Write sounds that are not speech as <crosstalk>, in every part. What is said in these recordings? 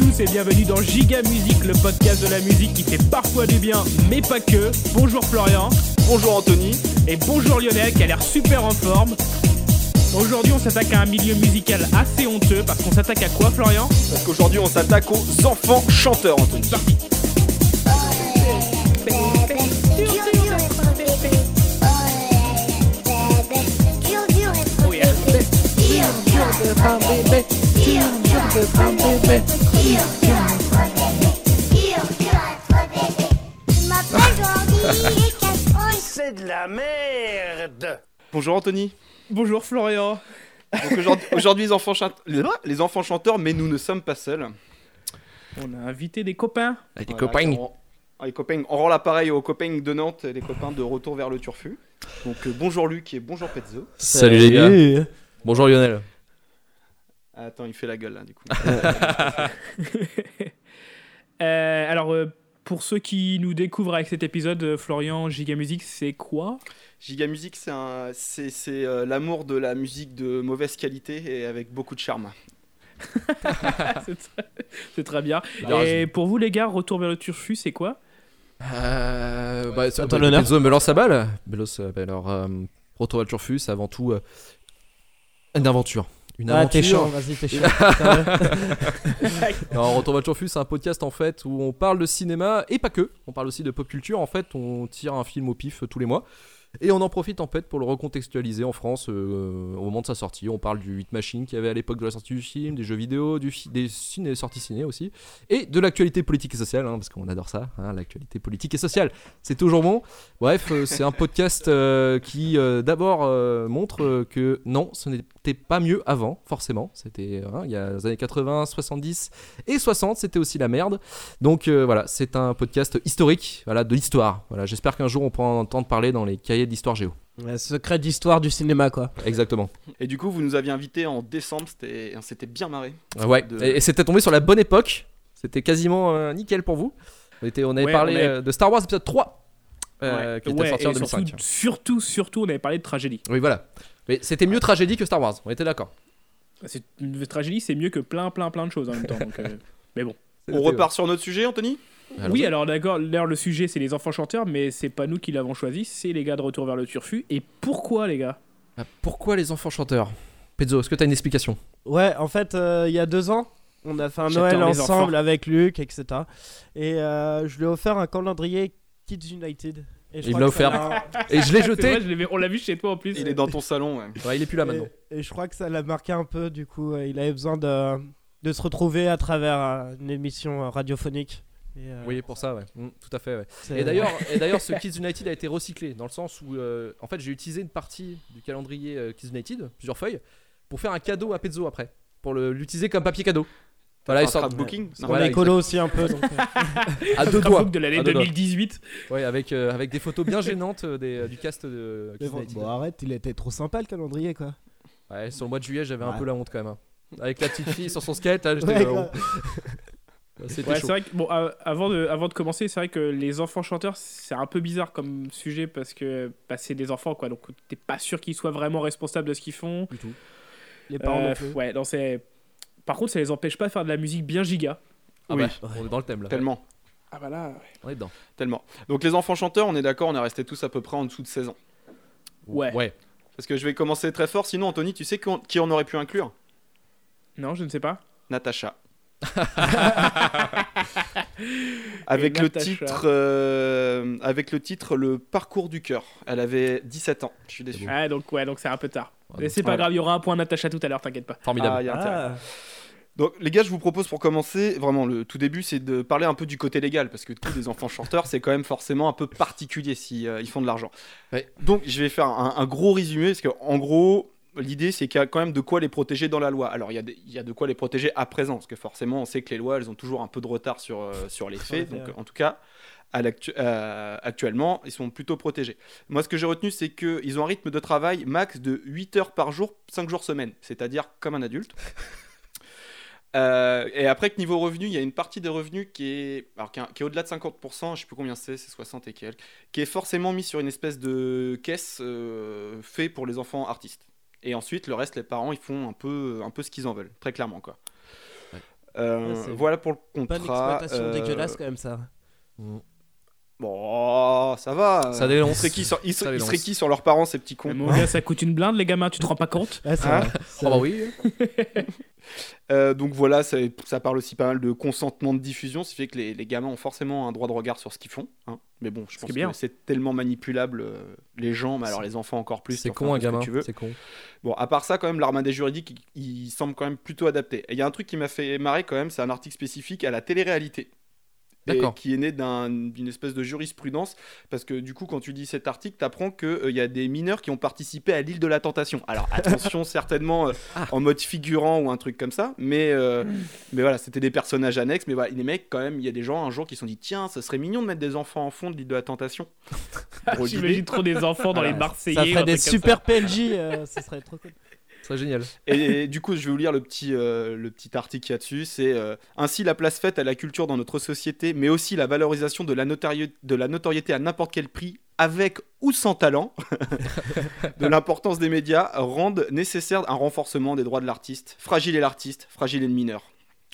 tous et bienvenue dans Giga Musique, le podcast de la musique qui fait parfois du bien, mais pas que. Bonjour Florian. Bonjour Anthony. Et bonjour Lionel qui a l'air super en forme. Aujourd'hui, on s'attaque à un milieu musical assez honteux parce qu'on s'attaque à quoi, Florian Parce qu'aujourd'hui, on s'attaque aux enfants chanteurs, Anthony. Parti. Oh yeah. C'est de la merde Bonjour Anthony. Bonjour Florian. Donc aujourd'hui, <laughs> aujourd'hui, les, enfants chan- les enfants chanteurs, mais nous ne sommes pas seuls. On a invité des copains. Avec des Voilà, copains. on- ah, les copains. On rend l'appareil aux copains de Nantes et les copains de Retour vers le Turfu. Donc euh, bonjour Luc et bonjour Pezzo. Salut les gars. Bonjour Lionel. Attends, il fait la gueule là du coup. <laughs> Euh, alors, euh, pour ceux qui nous découvrent avec cet épisode, euh, Florian, Giga Musique, c'est quoi? Giga Musique, c'est un- c'est c'est, euh, l'amour de la musique de mauvaise qualité et avec beaucoup de charme. <laughs> C'est très- C'est très bien. A Et pour vous, les gars, Retour vers le Turfu, c'est quoi? Euh, bah, toi bah, l'honneur. Me lance sa balle. Belos, bah, alors, euh, Retour à Turfus, c'est avant tout euh, une aventure. Une Ah, t'es aventure. chaud, vas-y, t'es chaud. <laughs> Non, Retour à Turfus, c'est un podcast en fait où on parle de cinéma et pas que. On parle aussi de pop culture. En fait, on tire un film au pif tous les mois. Et on en profite en fait pour le recontextualiser en France euh, au moment de sa sortie. On parle du 8 Machine qu'il y avait à l'époque de la sortie du film, des jeux vidéo, du des ciné sorties ciné aussi, et de l'actualité politique et sociale, hein, parce qu'on adore ça, hein, l'actualité politique et sociale, c'est toujours bon. Bref, euh, c'est un podcast euh, qui d'abord montre que non, ce n'était pas mieux avant, forcément. C'était hein, il y a les années 80, 70 et 60, c'était aussi la merde. Donc voilà, c'est un podcast historique, voilà, de l'histoire. Voilà, j'espère qu'un jour on pourra en entendre parler dans les cahiers d'histoire géo. Ouais, secret d'histoire du cinéma, quoi. Exactement. Et du coup, vous nous aviez invités en décembre, c'était on s'était bien marré. Ah Ouais. De- Et, et c'était tombé sur la bonne époque. C'était quasiment euh, nickel pour vous. On, était, on avait Ouais, parlé on avait- euh, de Star Wars épisode 3 euh, qui était Ouais, sorti en et surtout, 2005. surtout, surtout, on avait parlé de tragédie. Oui, voilà. Mais c'était mieux tragédie que Star Wars. On était d'accord. C'est- Une tragédie, c'est mieux que plein, plein, plein de choses en même temps. donc, euh, <laughs> Mais bon. On repart sur notre sujet, Anthony? Alors, Oui, alors d'accord, d'ailleurs, le sujet, c'est les enfants chanteurs, mais c'est pas nous qui l'avons choisi, c'est les gars de Retour vers le Turfu. Et pourquoi, les gars? Ah, Pourquoi les enfants chanteurs? Pezzo, est-ce que tu as une explication? Ouais, en fait, euh, il y a deux ans, on a fait un Noël ensemble avec Luc, etc. Et euh, je lui ai offert un calendrier Kids United. Et je Il me l'a offert. Et je l'ai <laughs> jeté. vrai, je l'ai- on l'a vu chez toi en plus. Il est dans ton salon, ouais. Ouais, il est plus là maintenant. Et, et je crois que ça l'a marqué un peu, du coup, il avait besoin de, de se retrouver à travers euh, une émission radiophonique. Euh, Oui, pour ça, ouais. Mm, tout à fait, ouais. Et d'ailleurs, <laughs> et d'ailleurs, ce Kids United a été recyclé dans le sens où, euh, en fait, j'ai utilisé une partie du calendrier euh, Kids United, plusieurs feuilles, pour faire un cadeau à Pezzo après, pour le- l'utiliser comme papier cadeau. Voilà, Un il sort scrapbooking qu'on Voilà, est écolo aussi un peu. donc, euh, <laughs> à deux doigts. de l'année À deux doigts. 2018. Ouais, avec euh, avec des photos bien gênantes des, du cast de Kids bon, United. bon, arrête, il était trop sympa le calendrier, quoi. Ouais, sur le mois de juillet, j'avais un peu la honte quand même. hein. Avec la petite fille sur son skate, là, j'étais. Ouais, euh. C'était Ouais, chaud. c'est vrai que, bon, euh, avant, de, avant de commencer, c'est vrai que les enfants chanteurs, c'est un peu bizarre comme sujet parce que bah, c'est des enfants, quoi. Donc, t'es pas sûr qu'ils soient vraiment responsables de ce qu'ils font. Du tout. Les parents Euh, non plus. ouais, non, c'est. Par contre, ça les empêche pas de faire de la musique bien giga. Ah Oui. bah, on est dans le thème là. Tellement, Ah bah là. On est dedans. tellement. Donc les enfants chanteurs, on est d'accord, on est restés tous à peu près en dessous de 16 ans. Ouais. Ouais. Parce que je vais commencer très fort, sinon Anthony, tu sais qu'on- qui on aurait pu inclure? Non, je ne sais pas. Natacha. <laughs> avec le titre euh, avec le titre le parcours du cœur. Elle avait 17 ans. Je suis déçu. Ouais, donc ouais, donc c'est un peu tard. Mais c'est pas grave, il y aura un point Natacha tout à l'heure, t'inquiète pas. Formidable. Ah, y a. Ah, Donc les gars, je vous propose pour commencer, vraiment le tout début, c'est de parler un peu du côté légal parce que tous les enfants chanteurs, c'est quand même forcément un peu particulier si euh, ils font de l'argent. Ouais. Donc je vais faire un, un gros résumé parce que en gros, l'idée c'est qu'il y a quand même de quoi les protéger dans la loi. Alors il y, a des- il y a de quoi les protéger à présent parce que forcément on sait que les lois elles ont toujours un peu de retard sur, euh, sur les faits. Donc en tout cas, à euh, actuellement, ils sont plutôt protégés. Moi ce que j'ai retenu c'est qu'ils ont un rythme de travail max de 8 heures par jour, 5 jours semaine, c'est-à-dire comme un adulte. <laughs> Euh, et après que niveau revenu, il y a une partie des revenus qui est, alors, qui est, qui est au-delà de 50%, je sais plus combien c'est, c'est 60 et quelques, qui est forcément mis sur une espèce de caisse euh, fait pour les enfants artistes. Et ensuite, le reste, les parents, ils font un peu, un peu ce qu'ils en veulent, très clairement quoi. Ouais. Euh, Ouais, voilà pour le Pas une contrat. exploitation euh, dégueulasse quand même ça. Bon, ça va. Ça dénonce. Ils seraient qui sur, ils Ça ils seraient qui sur leurs parents, ces petits cons Mon gars, ça coûte une blinde, les gamins, tu te rends pas compte Ouais, c'est Hein Oh bah oui. <laughs> Euh, donc voilà, ça, ça parle aussi pas mal de consentement de diffusion, ce qui fait que les, les gamins ont forcément un droit de regard sur ce qu'ils font. hein. Mais bon, je pense bien. que c'est tellement manipulable, euh, les gens, mais alors les enfants encore plus. C'est con un ce gamin. tu veux. C'est con. Bon, à part ça, quand même, l'armada juridique, il, il semble quand même plutôt adapté. Et il y a un truc qui m'a fait marrer quand même, c'est un article spécifique à la télé-réalité. Et qui est né d'un- d'une espèce de jurisprudence, parce que du coup, quand tu dis cet article, tu apprends qu'il y a des mineurs qui ont participé à l'île de la Tentation. Alors <laughs> attention, certainement euh, Ah. en mode figurant ou un truc comme ça, mais, euh, mais voilà, c'était des personnages annexes. Mais voilà, les mecs, quand même, il y a des gens un jour qui se sont dit tiens, ça serait mignon de mettre des enfants en fond de l'île de la Tentation. <laughs> J'imagine trop des enfants dans les. Marseillais. Ça ferait des super PNJ, euh, ça serait trop cool. C'est génial. Et, du coup, je vais vous lire le petit, euh, le petit article qu'il y a dessus. C'est euh, ainsi la place faite à la culture dans notre société, mais aussi la valorisation de la, de la notoriété à n'importe quel prix, avec ou sans talent, <laughs> de l'importance des médias, rendent nécessaire un renforcement des droits de l'artiste. Fragile est l'artiste, fragile est le mineur.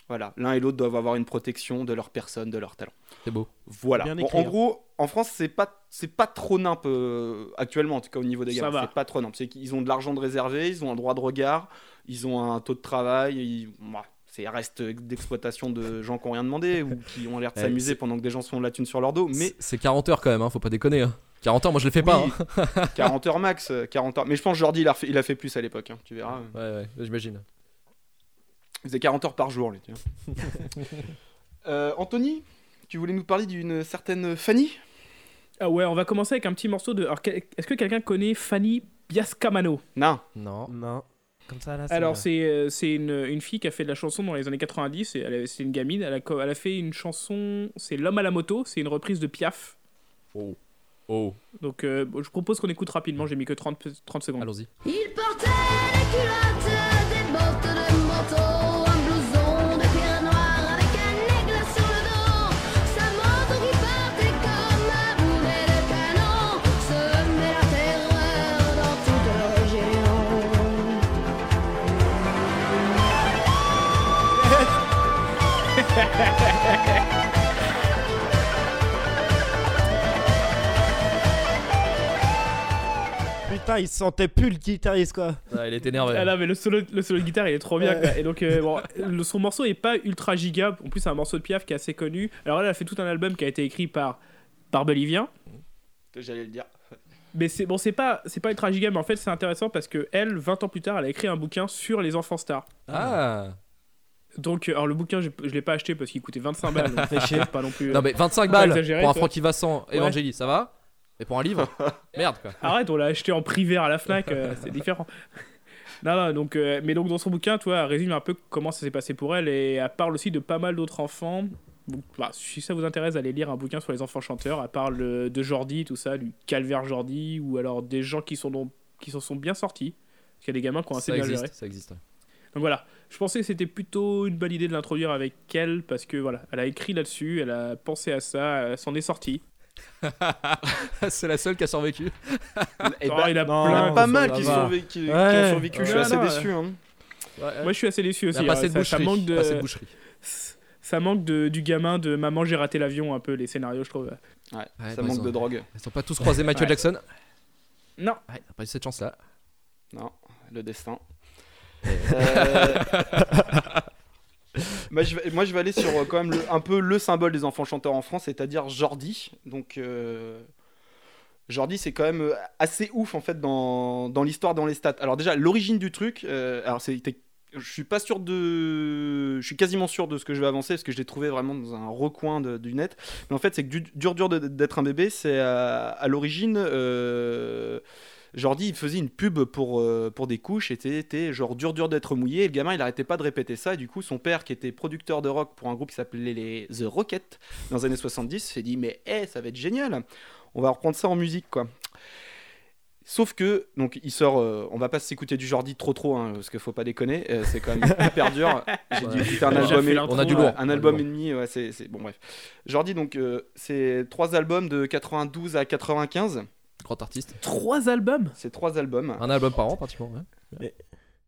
Voilà, l'un et l'autre doivent avoir une protection de leur personne, de leur talent. C'est beau. Voilà. Bien Bon, écrit, en hein. gros, en France, c'est pas c'est pas trop nimp euh, actuellement, en tout cas au niveau des va. C'est pas trop nimp. C'est qu'ils ont de l'argent de réservé, ils ont un droit de regard, ils ont un taux de travail. Ils... ouais, c'est reste d'exploitation de gens qui ont rien demandé ou qui ont l'air de <laughs> Eh, s'amuser pendant que des gens se font de la thune sur leur dos. Mais c'est 40 heures quand même, hein, faut pas déconner. hein. 40 heures, moi je le fais pas. oui, hein. <laughs> 40 heures max, euh, 40 heures. Mais je pense que Jordi, il a fait, il a fait plus à l'époque. hein, tu verras. Ouais, ouais, j'imagine. Il faisait 40 heures par jour, lui. tu vois. <laughs> Euh, Anthony, tu voulais nous parler d'une certaine Fanny? Ah ouais, on va commencer avec un petit morceau de. Alors, est-ce que quelqu'un connaît Fanny Biascamano? Non. Non. Non. Comme ça là. Alors, c'est euh, c'est une, une fille qui a fait de la chanson dans les années 90. et elle a- C'est une gamine. Elle a, elle a fait une chanson. C'est L'homme à la moto. C'est une reprise de Piaf. Oh. Oh. Donc, euh, bon, je propose qu'on écoute rapidement. J'ai mis que 30, pe- 30 secondes. Allons-y. Il portait des culottes, des bottes de <laughs> Putain, il se sentait plus le guitariste quoi. Ah, il est énervé. Ah là, mais le solo, le solo de guitare, il est trop bien. Ouais. quoi. Et donc, euh, bon, le- son morceau est pas ultra giga. En plus, c'est un morceau de Piaf qui est assez connu. Alors, elle a fait tout un album qui a été écrit par Barbelivien. J'allais le dire. Mais c'est bon, c'est pas, c'est pas ultra giga, mais en fait, c'est intéressant parce que elle, 20 ans plus tard, elle a écrit un bouquin sur les enfants stars. Ah. Donc, euh, alors le bouquin, je, je l'ai pas acheté parce qu'il coûtait 25 balles. donc <laughs> pas non plus. euh, Non mais 25 Pas balles exagéré, pour un toi. Francky Vincent Evangélie, ça va? Mais pour un livre? <laughs> Merde quoi. Arrête, on l'a acheté en privé à la Fnac, euh, <laughs> c'est différent. Non, non, donc, euh, mais donc dans son bouquin, toi, elle résume un peu comment ça s'est passé pour elle et elle parle aussi de pas mal d'autres enfants. Donc, bah, si ça vous intéresse, allez lire un bouquin sur les enfants chanteurs. Elle parle euh, de Jordi, tout ça, du calvaire Jordi, ou alors des gens qui sont, s'en sont bien sortis. Parce qu'il y a des gamins qui ont assez Ça bien géré. existe, ça existe. Donc voilà, je pensais que c'était plutôt une bonne idée de l'introduire avec elle parce que voilà, elle a écrit là-dessus, elle a pensé à ça, elle s'en est sortie. <laughs> C'est la seule qui a survécu. Et Oh, bah, il a non, il y en a plein. pas mal qui, qui Ouais. ont survécu. je suis Ouais, assez non, déçu. hein. Moi, je suis assez déçu Il aussi. pas assez de ça, ça boucherie. manque de, Pas boucherie. ça manque de, du gamin de maman j'ai raté l'avion un peu les scénarios, je trouve. Ouais, Ouais, ça bah, manque ont- de drogue. Ils sont pas tous croisés Michael Ouais. Jackson Non. Ouais, pas eu cette chance là. Non, le destin. Euh, moi, <laughs> je vais, moi, je vais aller sur euh, quand même un peu le symbole des enfants chanteurs en France, c'est-à-dire Jordi. Donc, euh, Jordi, c'est quand même assez ouf en fait dans, dans l'histoire, dans les stats. Alors déjà, l'origine du truc, alors c'est, je suis pas sûr de, je suis quasiment sûr de ce que je vais avancer parce que je l'ai trouvé vraiment dans un recoin du net. Mais en fait, c'est que du- dur dur d'être un bébé, c'est à, l'origine. Jordi, il faisait une pub pour, euh, pour des couches, et c'était genre dur dur d'être mouillé, et le gamin il arrêtait pas de répéter ça, et du coup son père qui était producteur de rock pour un groupe qui s'appelait les The Rockets dans les années 70 s'est dit mais hé ça va être génial, on va reprendre ça en musique quoi. Sauf que, donc il sort, euh, on va pas s'écouter du Jordi trop trop, hein, parce qu'il faut pas déconner, euh, c'est quand même hyper dur. J'ai dû Ouais. un album, et- On a du ouais. lourd. un album du et demi, ouais, c'est c'est- bon bref. Jordi donc euh, c'est trois albums de 92 à 95, Grand artiste. Trois albums c'est trois albums. Un album par an pratiquement. ouais.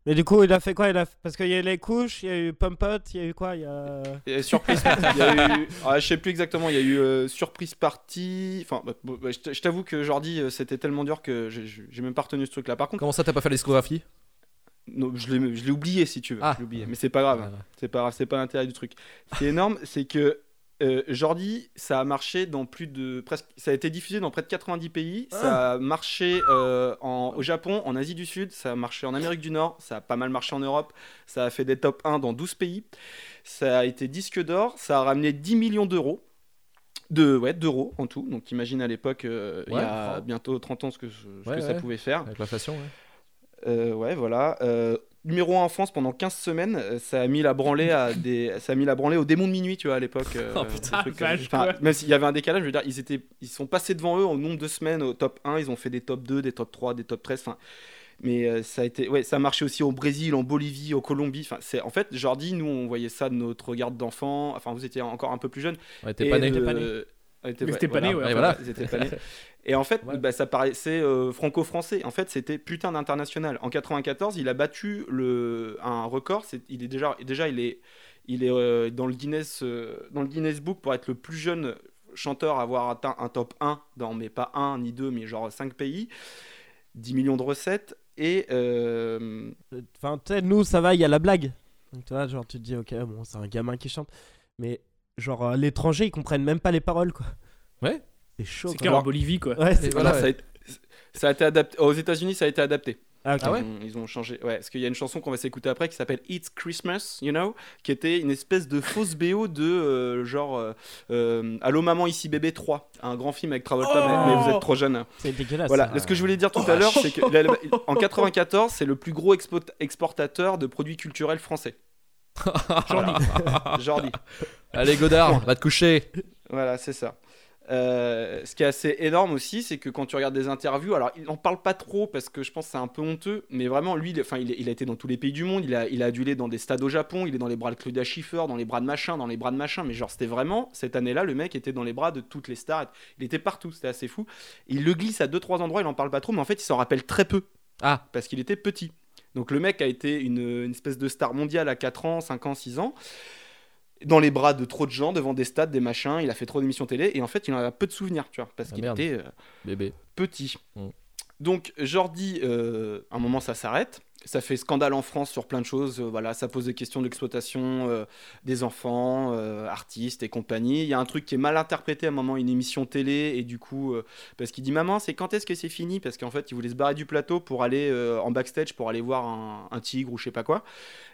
Mais du coup, il a fait quoi? Il a... Parce qu'il y a eu les couches, il y a eu Pump Up, il y a eu quoi? Il y a... Et surprise party. Il y a eu. Ah, je sais plus exactement. Il y a eu euh, surprise party. Enfin, bah, bon, bah, je t- je t'avoue que Jordi, euh, c'était tellement dur que j'ai- j'ai même pas retenu ce truc-là. Par contre, Comment ça, t'as pas fait la discographie? Non, je l'ai je l'ai oublié si tu veux. Ah. Je l'ai oublié. Mais c'est pas grave. hein. C'est pas grave. C'est pas l'intérêt du truc. Ce qui est énorme, c'est que. Euh, Jordi, ça a marché dans plus de presque, ça a été diffusé dans près de 90 pays. Ça a marché euh, en, au Japon, en Asie du Sud, ça a marché en Amérique du Nord, ça a pas mal marché en Europe. Ça a fait des top 1 dans 12 pays. Ça a été disque d'or, ça a ramené 10 millions d'euros. De, ouais, d'euros en tout. Donc imagine à l'époque, euh, il y a bientôt 30 ans, ce que, ce Ouais, que ça pouvait faire. Avec l'inflation, ouais. Euh, ouais, voilà. Euh, numéro 1 en France pendant 15 semaines, euh, ça a mis la branlée à des, <laughs> ça a mis la branlée au démon de minuit, tu vois, à l'époque. euh, Oh, putain, ce truc, vache, euh, enfin, quoi. même s'il y avait un décalage, je veux dire, ils étaient, ils sont passés devant eux au nombre de semaines au top 1, ils ont fait des top 2, des top 3, des top 13, enfin. Mais euh, ça a été, ouais, ça a marché aussi au Brésil, en Bolivie, au Colombie. Enfin, c'est en fait, Jordi, nous, on voyait ça de notre regard d'enfant. Enfin, vous étiez encore un peu plus jeune. Ouais, t'es pas né. T'es pas né. T'es- Mais ouais, né, ouais. Voilà. Ils étaient pas nés. <laughs> Et en fait, Ouais. bah, ça paraissait euh, franco-français. En fait, c'était putain d'international. En 94, il a battu le, un record. Il est déjà, déjà, il est, il est euh, dans le Guinness, euh, dans le Guinness Book pour être le plus jeune chanteur à avoir atteint un top 1 dans, mais pas 1 ni 2, mais genre 5 pays. 10 millions de recettes. Et euh, Enfin, tu sais, nous, ça va, il y a la blague. Donc, tu vois, genre, tu te dis, ok, bon, c'est un gamin qui chante. Mais, genre, à l'étranger, ils comprennent même pas les paroles, quoi. Ouais. C'est chaud, C'est clair en Bolivie, quoi. Ouais, c'est voilà, ça, a été, ça a été adapté. Aux États-Unis, ça a été adapté. Ah, ok. Ah ouais Ils ont- Ils ont changé. Ouais, parce qu'il y a une chanson qu'on va s'écouter après qui s'appelle It's Christmas, you know, qui était une espèce de fausse BO de euh, genre euh, euh, Allô maman ici bébé 3, un grand film avec Travolta, Oh mais, mais vous êtes trop jeune. C'est dégueulasse. Voilà, ce que je voulais dire tout à l'heure, c'est que la- en 94, c'est le plus gros expo- exportateur de produits culturels français. <laughs> Jordi. Jordi. Allez, Godard, va te coucher. Voilà, c'est ça. Euh, ce qui est assez énorme aussi, c'est que quand tu regardes des interviews, alors il n'en parle pas trop parce que je pense que c'est un peu honteux, mais vraiment lui, il, enfin, il, a été dans tous les pays du monde, il a, il a adulé dans des stades au Japon, il est dans les bras de Claudia Schiffer, dans les bras de machin, dans les bras de machin, mais genre c'était vraiment, cette année-là, le mec était dans les bras de toutes les stars, il était partout, c'était assez fou. Il le glisse à deux trois endroits, il en parle pas trop, mais en fait il s'en rappelle très peu Ah, parce qu'il était petit. Donc le mec a été une, une espèce de star mondiale à 4 ans, 5 ans, 6 ans, dans les bras de trop de gens, devant des stades, des machins, il a fait trop d'émissions télé, et en fait il en a peu de souvenirs, tu vois, parce Ah, qu'il était euh, bébé. petit. Mm. Donc Jordi, euh, à un moment ça s'arrête, ça fait scandale en France sur plein de choses, euh, voilà, ça pose des questions d'exploitation euh, des enfants, euh, artistes et compagnie. Il y a un truc qui est mal interprété à un moment, une émission télé, et du coup, euh, parce qu'il dit maman, c'est quand est-ce que c'est fini? Parce qu'en fait, il voulait se barrer du plateau pour aller euh, en backstage pour aller voir un, tigre ou je sais pas quoi.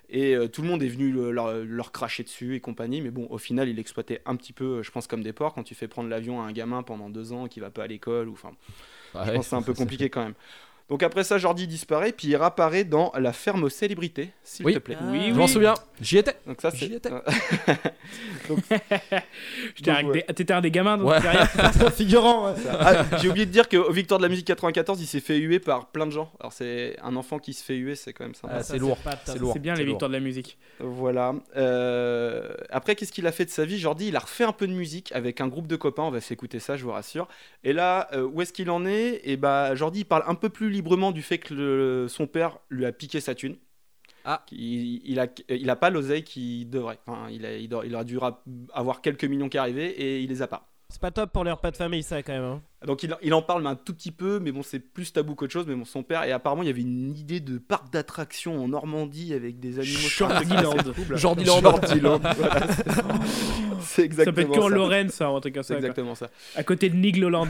Et euh, tout le monde est venu le- leur, cracher dessus et compagnie, mais bon, au final, il exploitait un petit peu, euh, je pense, comme des porcs. Quand tu fais prendre l'avion à un gamin pendant deux ans qui va pas à l'école, ou enfin, je Ouais, pense que c'est un <laughs> peu compliqué quand même. Donc après ça, Jordi disparaît, puis il réapparaît dans La ferme aux célébrités, s'il Oui. te plaît. Oui, Je oui. m'en souviens. J'y étais. Donc ça, J'y c'est. étais. <laughs> <laughs> J'étais ouais. des- T'étais un des gamins donc Ouais. derrière. <laughs> Figurant, ouais. Ah, J'ai oublié de dire qu'au Victoire de la musique 94, il s'est fait huer par plein de gens. Alors c'est un enfant qui se fait huer, c'est quand même sympa. Ah, Ça, c'est lourd. C'est lourd. C'est bien c'est les victoires de la musique. Voilà. Euh, Après, qu'est-ce qu'il a fait de sa vie Jordi, il a refait un peu de musique avec un groupe de copains. On va s'écouter ça, je vous rassure. Et là, euh, où est-ce qu'il en est? Et bah, Jordi, il parle un peu plus librement du fait que le- son père lui a piqué sa thune. Ah. Il, il a, il a pas l'oseille qu'il devrait. Enfin, il, a, il, doit- il aurait dû avoir quelques millions qui arrivaient et il les a pas. C'est pas top pour les repas de famille, ça, quand même. hein. Donc il, il en parle mais un tout petit peu, mais bon c'est plus tabou qu'autre chose. Mais bon son père et apparemment il y avait une idée de parc d'attractions en Normandie avec des animaux. Jordiland. Jordiland. Jordiland, voilà, <laughs> c'est- c'est Ça peut être exactement que en ça. Lorraine, ça, un truc comme C'est quoi. exactement ça. À côté de Nigloland.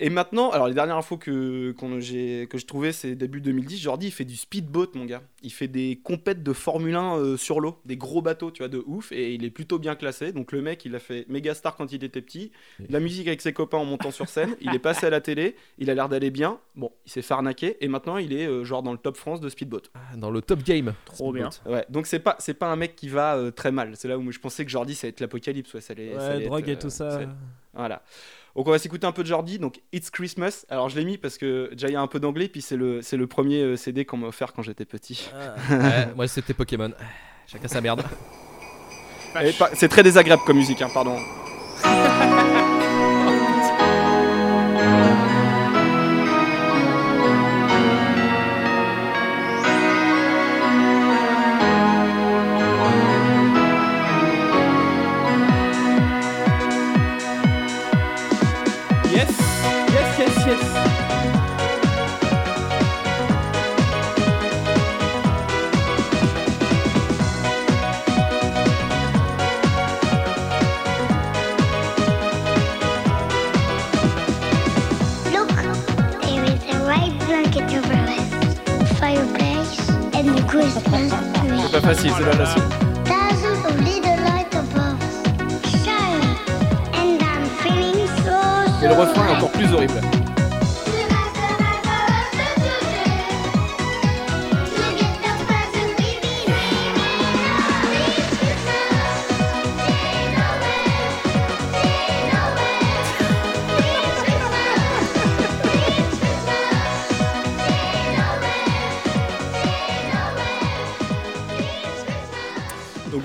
Et maintenant, alors les dernières infos que, qu'on- j'ai, que je trouvais, c'est début 2010. Jordi, il fait du speedboat, mon gars. Il fait des compètes de Formule 1 euh, sur l'eau, des gros bateaux, tu vois, de ouf. Et il est plutôt bien classé. Donc le mec, il a fait méga star quand il était petit. De la musique avec ses copains en montant sur scène. Il est passé à la télé. Il a l'air d'aller bien. Bon, il s'est fait arnaquer. Et maintenant, il est euh, genre dans le top France de speedboat. Ah, Dans le top game. Trop bien. Ouais, donc c'est pas, c'est pas un mec qui va euh, très mal. C'est là où je pensais que Jordi, ça allait être l'apocalypse. Ouais, ça allait, ça Ouais, allait drogue être, et tout ça- Voilà. Donc on va s'écouter un peu de Jordi, donc It's Christmas. Alors je l'ai mis parce que déjà il y a un peu d'anglais, puis c'est le, c'est le premier euh, CD qu'on m'a offert quand j'étais petit. Ah. <laughs> Ouais, moi, c'était Pokémon. Chacun sa merde. C'est très désagréable comme musique, hein, pardon. <laughs> facile, c'est pas facile. Et le refrain est encore plus horrible.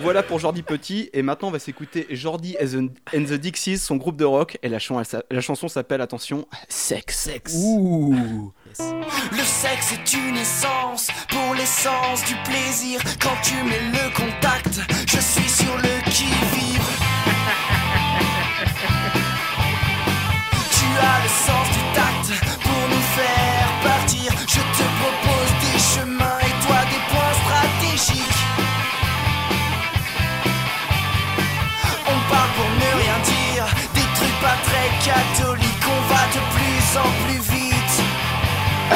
Voilà pour Jordi Petit. Et maintenant, on va s'écouter Jordi and the- Dixies, son groupe de rock. Et la, chan- chanson s'appelle, attention, Sex. Sex. Ouh. Le sexe est une essence pour l'essence du plaisir. Quand tu mets le contact, je suis sur le qui-vive. <laughs> Tu as le Je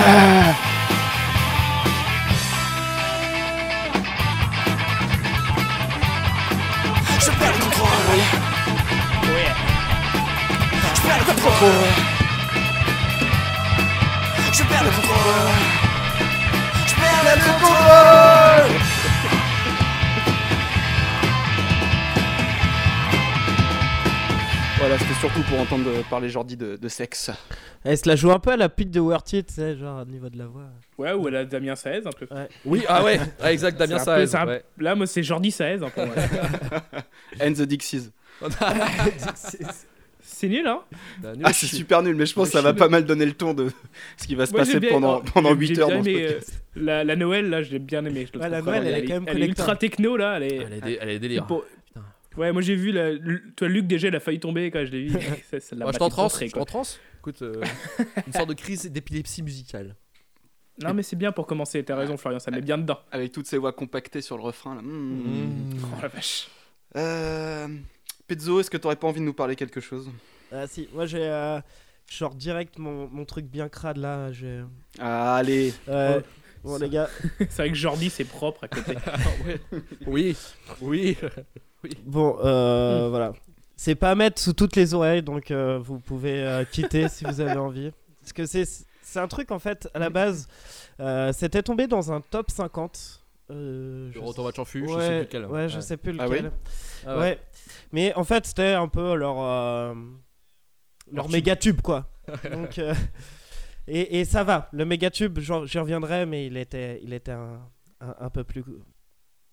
perds le contrôle. Je perds le contrôle. Je perds le contrôle. Je perds le contrôle. Voilà, c'était surtout pour entendre euh, parler Jordi de, de sexe. Elle se la joue un peu à la pute de Werty, tu sais, genre au niveau de la voix. Ouais, ou elle a Damien Saez un peu. Oui, ah ouais, ouais, <laughs> exact, Damien peu- Saez. c'est un- ouais. Là, moi, c'est Jordi Saez un peu. ouais. <laughs> And the Dixies. <laughs> c'est nul, hein Ah, c'est super nul, mais je pense que ça va pas mal donner le ton de ce qui va se passer bien- pendant, oh, pendant j'ai- 8 j'ai heures dans ce euh, podcast. la, la Noël, là, je l'ai bien aimé. Je le Ouais, la Noël, elle est quand même Elle est collector. ultra techno, là. Elle est... Elle a des, Ouais, moi j'ai vu, la... Toi Luc déjà il a failli tomber quand je l'ai vu. <laughs> ça, ça l'a Moi, je t'en de trans, contrée, je quoi. t'en trans. Écoute, euh, <laughs> une sorte de crise d'épilepsie musicale. Non mais c'est bien pour commencer, t'as raison Florian, ça met bien dedans. Avec toutes ces voix compactées sur le refrain. Là. Mm. Oh la vache. Euh, Pezzo, est-ce que t'aurais pas envie de nous parler quelque chose? Ah si, moi j'ai euh, genre direct mon, mon truc bien crade là. J'ai. Ah, Allez, Ouais. Oh, bon les gars, <laughs> C'est vrai que Jordi c'est propre à côté. Oui, oui. Bon euh, voilà. C'est pas à mettre sous toutes les oreilles, donc euh, vous pouvez euh, quitter si vous avez envie. Parce que c'est c'est un truc en fait à la base, euh, c'était tombé dans un top 50. Euh, je Le retour match en fût, ouais, je sais plus lequel. Ouais, je sais plus Ah lequel. oui Ah ouais. ouais. Mais en fait, c'était un peu leur euh, leur méga tube quoi. <laughs> Donc euh, et, et ça va. Le méga tube, j'y reviendrai, mais il était il était un, un, un peu plus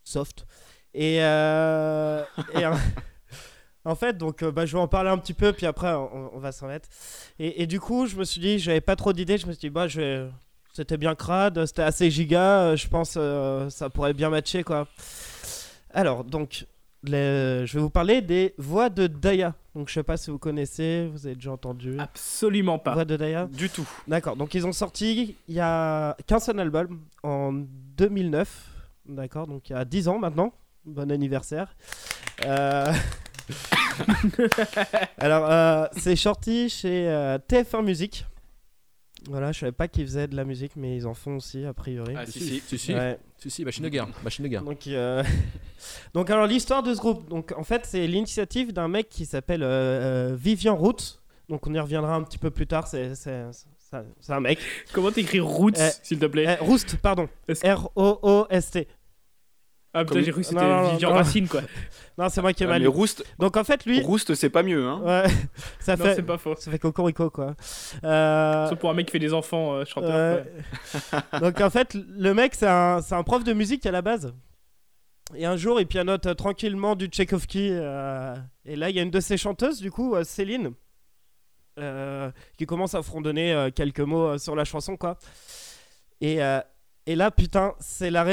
soft. Et, euh, et en, <laughs> en fait, donc euh, bah, je vais en parler un petit peu, puis après on, on va s'en mettre. Et, et du coup, je me suis dit, j'avais pas trop d'idées. Je me suis dit, bah je vais c'était bien crade, c'était assez giga, euh, je pense euh, ça pourrait bien matcher quoi. Alors donc les- je vais vous parler des voix de Daya. Donc je sais pas si vous connaissez, vous avez déjà entendu. Absolument pas. Voix de Daya. du tout. D'accord. Donc ils ont sorti il y a qu'un seul album en 2009. D'accord. Donc il y a 10 ans maintenant. Bon anniversaire. Euh, <laughs> Alors euh, c'est sorti chez euh, TF1 Musique. Voilà, je savais pas qu'ils faisaient de la musique, mais ils en font aussi a priori. Ah, si, si. Si, si, Ouais. si, si, machine de guerre, machine de guerre. Donc, euh, <laughs> donc alors l'histoire de ce groupe, donc en fait c'est l'initiative d'un mec qui s'appelle euh, euh, Vivian Root. Donc on y reviendra un petit peu plus tard. C'est c'est- c'est- c'est un mec. Comment t'écris Roots Eh, s'il te plaît? Eh, Roost, pardon. Est-ce- R O O S T. Ah putain comme- j'ai cru que c'était non, non, Vivian non. Racine quoi. <laughs> Non, c'est moi qui ai Ah, mal. mais lu. Roust, Donc en fait lui, Roust c'est pas mieux. Hein. ouais, <laughs> ça Non fait c'est pas faux. ça fait cocorico quoi. Euh, Sauf pour un mec qui fait des enfants euh, chanteurs. Ouais. ouais. <laughs> Donc en fait, le mec, c'est un, c'est un prof de musique à la base. Et un jour, il pianote euh, tranquillement du Tchaïkovski. euh, et là, il y a une de ses chanteuses, du coup, euh, Céline, euh, qui commence à fredonner euh, quelques mots euh, sur la chanson, quoi. Et, euh, et là, putain, c'est la,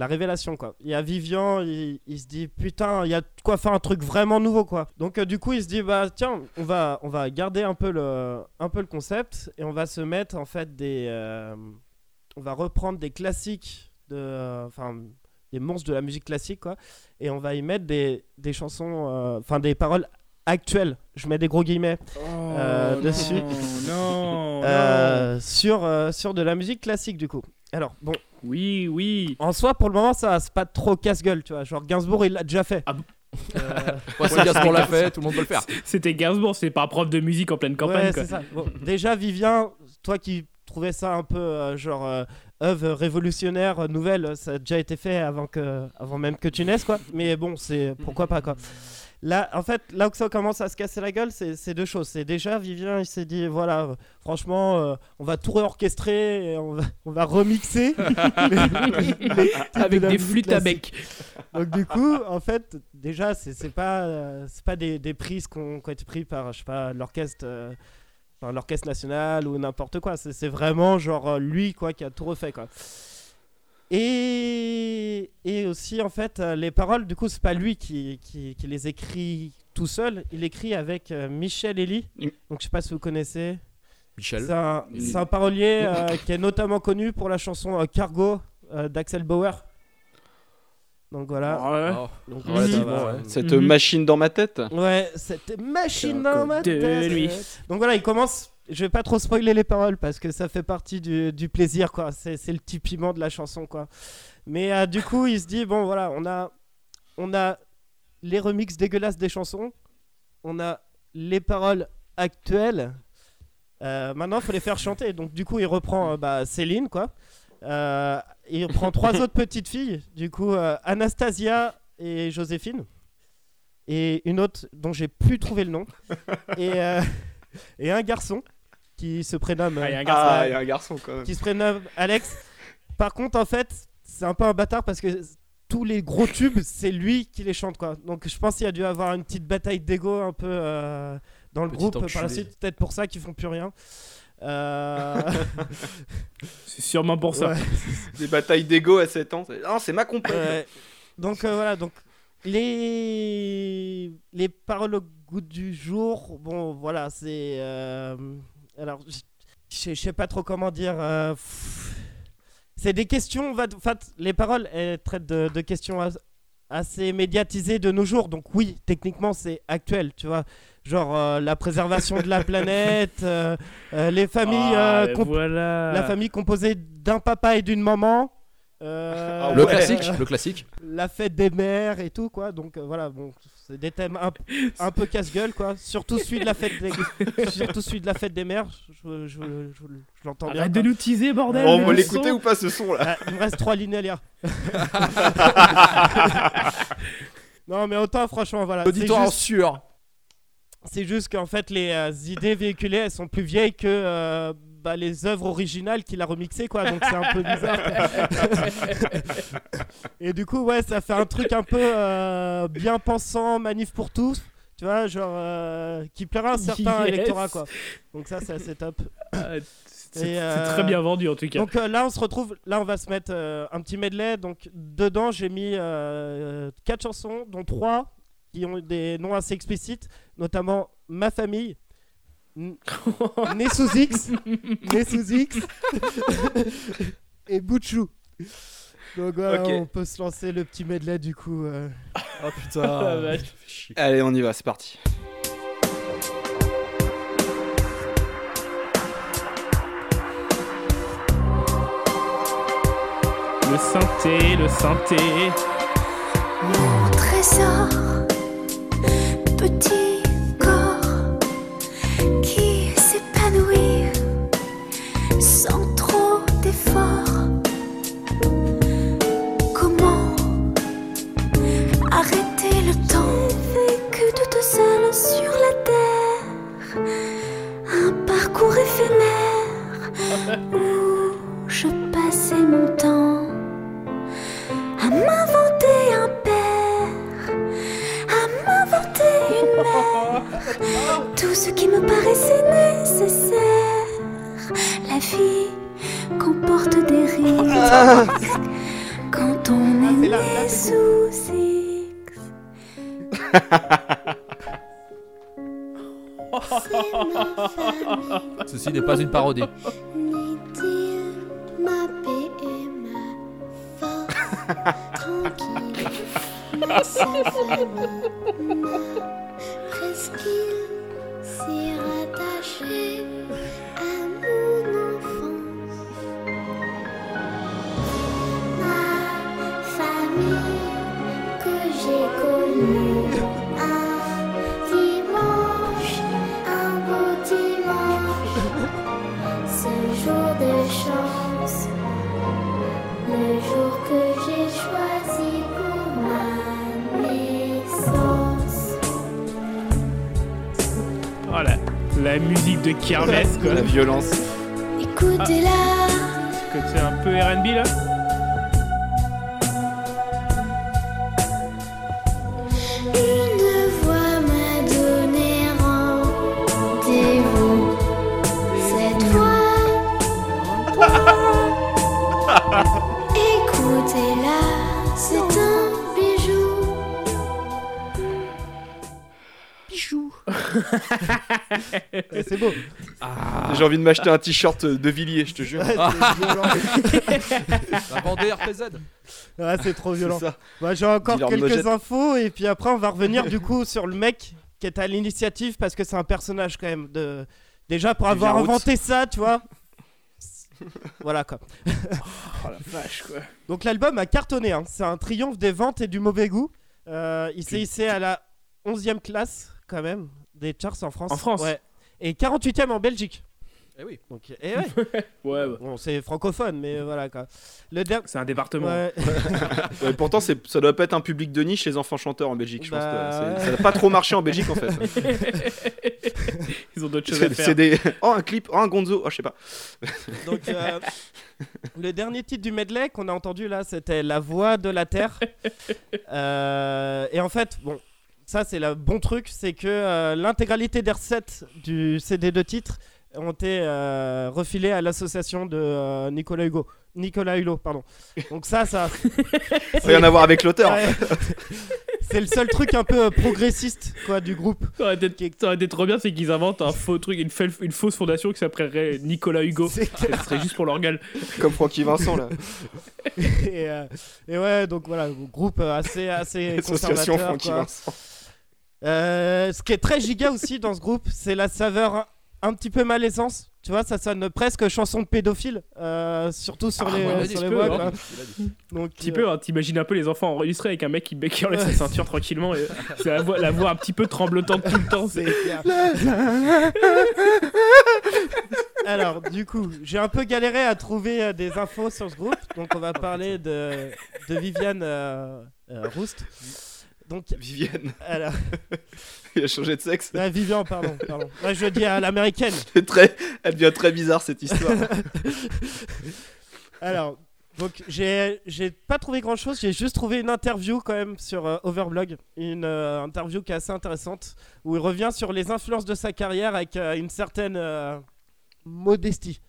révélation, quoi. Il y a Vivian, il, se dit, putain, il y a quoi faire un truc vraiment nouveau, quoi. Donc, euh, du coup, il se dit, bah, tiens, on va, on va garder un peu, le, un peu le concept et on va se mettre, en fait, des. euh, on va reprendre des classiques, de, enfin, des monstres de la musique classique, quoi. Et on va y mettre des, des chansons, euh, enfin, des paroles actuelles. Je mets des gros guillemets. Euh, Oh, dessus. Non, non. <laughs> Euh, sur, euh, sur de la musique classique du coup. Alors bon, Oui, oui. En soi, pour le moment, ça c'est pas trop casse-gueule, tu vois. Genre Gainsbourg, il l'a déjà fait. Ah bon Euh, <laughs> Ouais, Gainsbourg l'a fait, tout le monde peut le faire. <laughs> C'était Gainsbourg, c'est pas un prof de musique en pleine campagne. ouais, quoi. c'est ça. Bon, déjà, Vivien, toi qui trouvais ça un peu euh, genre euh, œuvre révolutionnaire, euh, nouvelle, ça a déjà été fait avant, que, avant même que tu naisses, quoi. Mais bon, c'est pourquoi pas, quoi. Là, en fait, là où ça commence à se casser la gueule, c'est c'est deux choses. C'est déjà, Vivien, il s'est dit, voilà, euh, franchement, euh, on va tout réorchestrer, et on va, <laughs> on va remixer. les- <laughs> Avec de des flûtes à bec. Donc du coup, en fait, déjà, c'est c'est pas, euh, c'est pas des, des prises qu'on qui ont été prises par, je sais pas, l'orchestre, euh, enfin, l'orchestre national ou n'importe quoi. C'est c'est vraiment genre lui quoi qui a tout refait quoi. Et, et aussi en fait, euh, les paroles, du coup, c'est pas lui qui, qui, qui les écrit tout seul. Il écrit avec euh, Michel Elie. Donc je sais pas si vous connaissez. Michel. C'est un, c'est un parolier euh, qui est notamment connu pour la chanson euh, Cargo euh, d'Axel Bauer. Donc voilà. Ouais. Oh, Donc, relativement, ça va. ouais. Cette machine dans ma tête. Ouais, cette machine dans ma tête. Donc voilà, il commence. Je vais pas trop spoiler les paroles parce que ça fait partie du, plaisir, quoi. C'est le petit piment de la chanson, quoi. Mais euh, du coup, il se dit bon, voilà, on a, on a les remixes dégueulasses des chansons, on a les paroles actuelles. Euh, maintenant, il faut les faire chanter. Donc, du coup, il reprend euh, bah, Céline, quoi. Il reprend trois autres petites filles. Du coup, Anastasia et Joséphine. Et une autre dont j'ai plus trouvé le nom. et, et un garçon qui se prénomme. Ah, il y a un garçon. Ah, il y a un garçon quand même. qui se prénomme Alex. Par contre, en fait, c'est un peu un bâtard parce que tous les gros tubes, c'est lui qui les chante, quoi. Donc, je pense qu'il y a dû avoir une petite bataille d'ego un peu euh, dans le Petit groupe par la suite. Peut-être pour ça qu'ils font plus rien. Euh, <laughs> <laughs> C'est sûrement pour ça. ouais. <laughs> Des batailles d'ego à 7 ans. c'est- Non, c'est ma compagne. Euh, donc euh, voilà, donc les les paroles goût du jour, bon voilà, c'est euh, alors je sais pas trop comment dire. euh, c'est des questions, on va- en fait, les paroles elles traitent de, de questions as- assez médiatisées de nos jours, donc oui, techniquement c'est actuel, tu vois, genre euh, la préservation de la <laughs> planète, euh, euh, les familles, Ah, euh, voilà. la famille composée d'un papa et d'une maman. euh, Le ouais. classique, <laughs> le classique. la fête des mères et tout quoi donc euh, voilà bon c'est des thèmes un, un peu casse-gueule quoi surtout celui de la fête des <laughs> surtout celui de la fête des mères je, je, je, je- je l'entends bien Arrête de nous teaser, bordel. on le va l'écouter son. ou pas ce son là Ah, il me reste trois lignes à lire <laughs> non mais autant franchement voilà c'est Auditoire en juste, sueur. c'est juste qu'en fait les euh, idées véhiculées elles sont plus vieilles que euh, bah, les œuvres originales qu'il a remixées quoi donc c'est un peu bizarre <laughs> Et du coup, ouais, ça fait un truc un peu euh, bien pensant, manif pour tous. Tu vois, genre euh, qui plaira à un certain Yes. électorat, quoi. Donc, ça, c'est assez top. Ah, C'est euh, très bien vendu en tout cas. Donc euh, là, on se retrouve. Là, on va se mettre euh, un petit medley. Donc, dedans, j'ai mis euh, quatre chansons, dont trois qui ont des noms assez explicites, notamment Ma famille. <laughs> Né sous X, né sous X <laughs> et Bouchou. Donc voilà, on peut se lancer le petit medley du coup. euh. Oh putain. <laughs> Allez, on y va, c'est parti. Le synthé, le synthé. Mon trésor, Comment arrêter le temps vécu toute seule sur la terre? Un parcours éphémère où je passais mon temps à m'inventer un père, à m'inventer une mère, tout ce qui me paraissait nécessaire. La vie comporte des risques quand on est là, là, né sous X. <laughs> Ceci n'est pas une parodie. Ma paix et ma force, <laughs> tranquille, mais sa famille m'a presqu'île si rattachée à Voilà. La musique de Kermesse, quoi. La violence. Écoutez-la. Que c'est un peu RB là? <laughs> Ouais, c'est beau. J'ai envie de m'acheter un t-shirt de Villiers, je te jure. Ouais, c'est violent. <laughs> La Vendée RPZ. Ouais, c'est trop violent. Bah, J'ai encore Dealer quelques infos et puis après on va revenir du <laughs> coup sur le mec qui est à l'initiative parce que c'est un personnage quand même de déjà pour Du avoir route. inventé ça, tu vois. voilà quoi. Oh la vache, quoi. Donc l'album a cartonné, hein. c'est un triomphe des ventes et du mauvais goût. Euh, il s'est hissé à la 11e classe quand même des charts en France. En France Ouais. Et 48e en Belgique. Eh oui. Donc, et ouais. <laughs> Ouais, ouais. bon, c'est francophone, mais voilà quoi. Le der- C'est un département. Ouais. <laughs> Ouais, pourtant, c'est- ça doit pas être un public de niche les enfants chanteurs en Belgique. Je pense Bah, que ça n'a pas trop marché en Belgique en fait. <laughs> Ils ont d'autres choses à C'est faire. c'est des. Oh, un clip, oh, un gonzo, oh, je sais pas. Donc, euh, le dernier titre du medley qu'on a entendu là, c'était La Voix de la Terre. Euh, et en fait, bon, ça c'est le bon truc, c'est que euh, l'intégralité des recettes du CD de titres ont été euh, refilées à l'association de euh, Nicolas Hugo. Nicolas Hulot, pardon. Donc ça, ça. Rien à voir avec l'auteur. Ouais. <laughs> c'est le seul truc un peu euh, progressiste quoi du groupe. Ça aurait été, ça aurait été trop bien, c'est qu'ils inventent un faux truc, une, fausse fondation qui s'appellerait Nicolas Hugo. C'est Ce serait juste pour leur gueule. Comme Francky Vincent là. <laughs> et, euh, et ouais, donc voilà, groupe euh, assez, assez Association conservateur. Francky quoi. Vincent. Euh, ce qui est très giga aussi dans ce groupe, c'est la saveur un, un petit peu malaisance. Tu vois, ça sonne presque chanson de pédophile, euh, surtout sur Ah, les, ouais, sur petit les peu, voix. hein. quoi. Donc, Un petit euh, peu, hein, t'imagines un peu les enfants enregistrés avec un mec qui, qui enlève Ouais. sa ceinture tranquillement. Et c'est la voix, la voix un petit peu tremblotante tout le temps. c'est. Alors, du coup, j'ai un peu galéré à trouver euh, des infos sur ce groupe. Donc, on va parler de, de Viviane euh, euh, Roust. Donc, Vivienne, alors, <laughs> il a changé de sexe. ah, Vivian, pardon, pardon. Je dis à l'américaine. <laughs> Très... Elle devient très bizarre cette histoire. <laughs> Alors, donc j'ai j'ai pas trouvé grand chose, j'ai juste trouvé une interview quand même sur euh, Overblog, une euh, interview qui est assez intéressante où il revient sur les influences de sa carrière avec euh, une certaine modestie.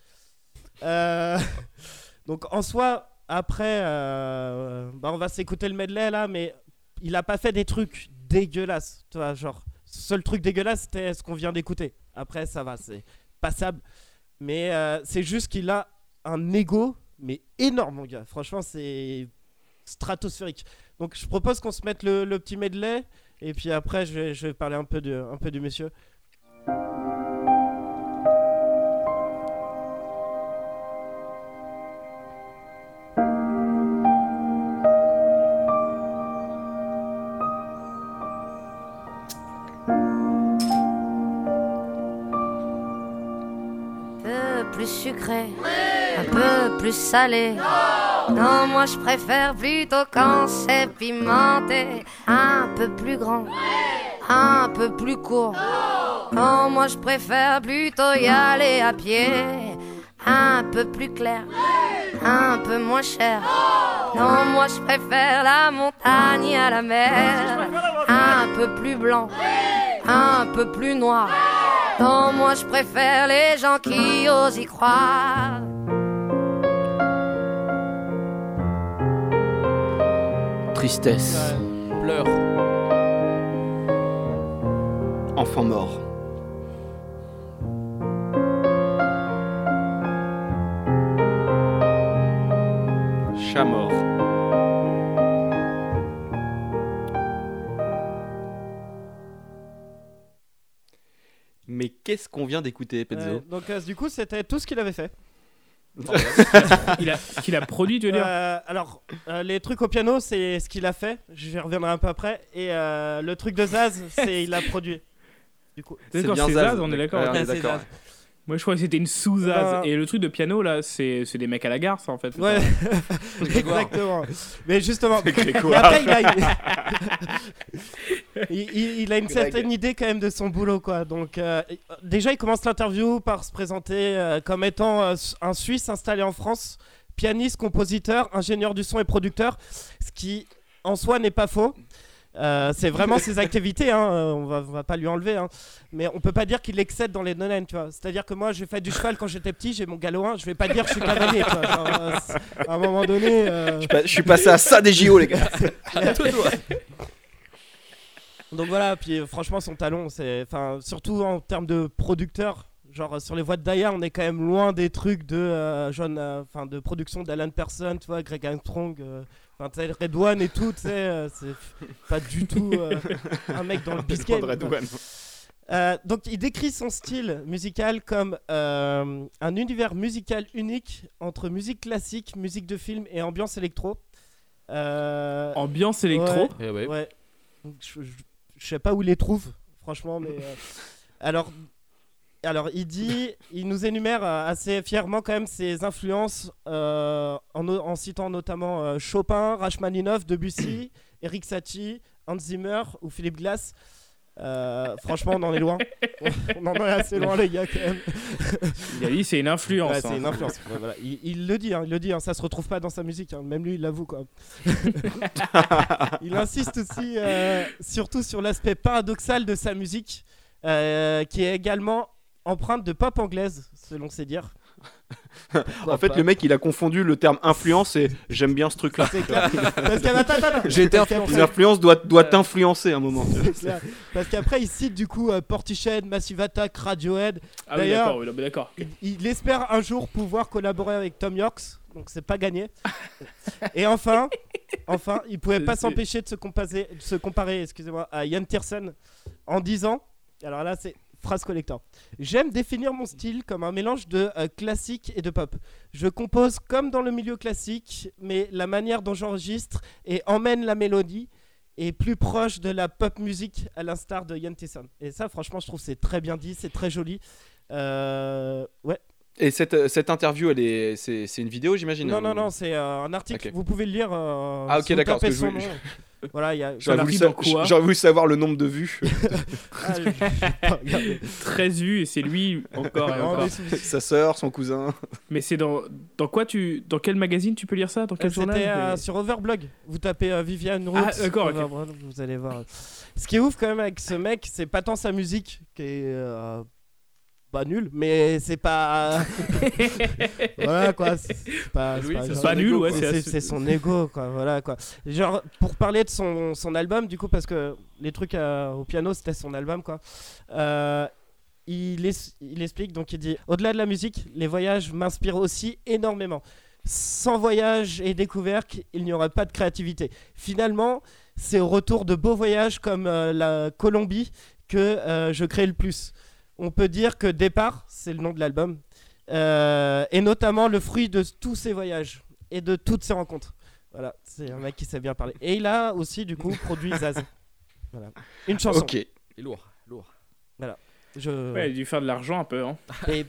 Donc en soi, après, bah, on va s'écouter le medley là, mais il a pas fait des trucs dégueulasses, tu vois, genre seul truc dégueulasse c'était ce qu'on vient d'écouter. Après ça va, c'est passable, mais euh, c'est juste qu'il a un ego mais énorme mon gars. Franchement c'est stratosphérique. Donc je propose qu'on se mette le, le petit medley. Et puis après je vais, parler un peu, de, un peu du monsieur plus sucré, un peu plus salé. Non, moi je préfère plutôt quand c'est pimenté, un peu plus grand, un peu plus court. Non, moi je préfère plutôt y aller à pied, un peu plus clair, un peu moins cher. Non, moi je préfère la montagne à la mer, un peu plus blanc, un peu plus noir. Non, moi je préfère les gens qui osent y croire. Tristesse, Pleure. enfant mort. Chat mort. Qu'est-ce qu'on vient d'écouter, Pezzo Euh, donc euh, du coup c'était tout ce qu'il avait fait <laughs> Il a, produit, tu veux dire Euh, alors, euh, les trucs au piano, c'est ce qu'il a fait. Je reviendrai un peu après. Et euh, le truc de Zaz, c'est il a produit. Du coup, D'accord, bien c'est Zaz, Zaz, on est d'accord. Ouais, Moi, je crois que c'était une sous-Zaz. Non. Et le truc de piano, là, c'est c'est des mecs à la gare, ça, en fait. Ouais, <laughs> exactement. Mais justement, après, il a, <laughs> il, il- il a une Greg. certaine idée quand même de son boulot, quoi. Donc, euh, déjà, il commence l'interview par se présenter euh, comme étant euh, un Suisse installé en France, pianiste, compositeur, ingénieur du son et producteur, ce qui en soi n'est pas faux. Euh, c'est vraiment ses activités, hein, euh, on, va, on va pas lui enlever, hein. mais on peut pas dire qu'il excède dans les domaines, tu vois. C'est-à-dire que moi, j'ai fait du cheval quand j'étais petit, j'ai mon galop 1, je vais pas dire que je suis cavalier, tu vois. Genre, euh, à un moment donné, euh, Je suis passé à ça des JO, les gars. <laughs> Donc voilà, puis franchement son talon, c'est, enfin surtout en termes de producteur, genre sur les voix de Daya, on est quand même loin des trucs de euh, John, euh, enfin de production d'Alan Person, tu vois, Greg Armstrong, euh, enfin tu sais Red One et tout, tu sais, euh, c'est pas du tout euh, <laughs> un mec dans le biscuit. Euh, donc il décrit son style musical comme euh, un univers musical unique entre musique classique, musique de film et ambiance électro. Euh, Ambiance électro? Ouais. Eh ouais. Ouais. Donc, je, je- je sais pas où il les trouve, franchement, mais euh, alors, alors il dit, il nous énumère euh, assez fièrement quand même ses influences euh, en, citant notamment euh, Chopin, Rachmaninoff, Debussy, <coughs> Eric Satie, Hans Zimmer ou Philippe Glass. Euh, franchement, on en est loin. <laughs> on en est assez loin, les gars, quand même. Il a dit c'est une influence. Ouais, hein. c'est une influence. Ouais, voilà. il, il le dit, hein, il le dit. hein, ça se retrouve pas dans sa musique. hein, Même lui, il l'avoue quoi. <laughs> il insiste aussi, euh, surtout sur l'aspect paradoxal de sa musique, euh, qui est également empreinte de pop anglaise, selon ses dires. <laughs> En fait, le mec, il a confondu le terme influence et j'aime bien ce truc-là. C'est clair. Parce qu'après- Une influence doit, doit t'influencer un moment. c'est clair. Parce qu'après, il cite du coup euh, Portiched, Massive Attack, Radiohead. Ah oui, D'ailleurs- d'accord, oui. Il, il espère un jour pouvoir collaborer avec Tom Yorks, donc c'est pas gagné. Et enfin, enfin, il pouvait pas s'empêcher de se comparer, de se comparer, excusez-moi, à Ian Tiersen en disant, alors là c'est phrase collector. J'aime définir mon style comme un mélange de euh, classique et de pop. Je compose comme dans le milieu classique, mais la manière dont j'enregistre et emmène la mélodie est plus proche de la pop musique à l'instar de Ian Tiersen. Et ça, franchement, je trouve c'est très bien dit, c'est très joli. Euh, ouais. Et cette, cette interview, elle est, c'est, c'est une vidéo, j'imagine Non, ou- non, non, c'est euh, un article. Ok. Vous pouvez le lire. euh, Ah, ok, si vous d'accord, tapez parce que son je- nom. <laughs> Voilà, il y a. <laughs> J'aurais voulu, l'article sa- dans quoi j'aurais voulu savoir le nombre de vues. <laughs> Ah, pas regardé. 13 vues et c'est lui encore et encore. Sa sœur, son cousin. Mais c'est dans, dans quoi tu. Dans quel magazine tu peux lire ça? Dans quel journal C'était euh, Mais- sur Overblog. Vous tapez euh, Viviane Roots. Ah, d'accord, ok. Overblog, Vous allez voir. Ce qui est ouf quand même avec ce mec, c'est pas tant sa musique qui est euh, pas nulle, mais c'est pas. <laughs> voilà quoi. C'est pas, nul, ouais, c'est- son ego quoi. Voilà quoi. Genre pour parler de son, son album du coup parce que les trucs euh, au piano c'était son album quoi. Euh, il, es- il explique donc il dit au-delà de la musique, les voyages m'inspirent aussi énormément. Sans voyage et découverte, il n'y aurait pas de créativité. Finalement, c'est au retour de beaux voyages comme euh, la Colombie que euh, je crée le plus. On peut dire que Départ, c'est le nom de l'album, euh, est notamment le fruit de tous ces voyages et de toutes ces rencontres. Voilà, c'est un mec qui sait bien parler. Et il a aussi, du coup, produit Zaz. Voilà. Une chanson. Ok. Et lourd, lourd. Je... Ouais, il a dû faire de l'argent un peu. Hein. <laughs> Et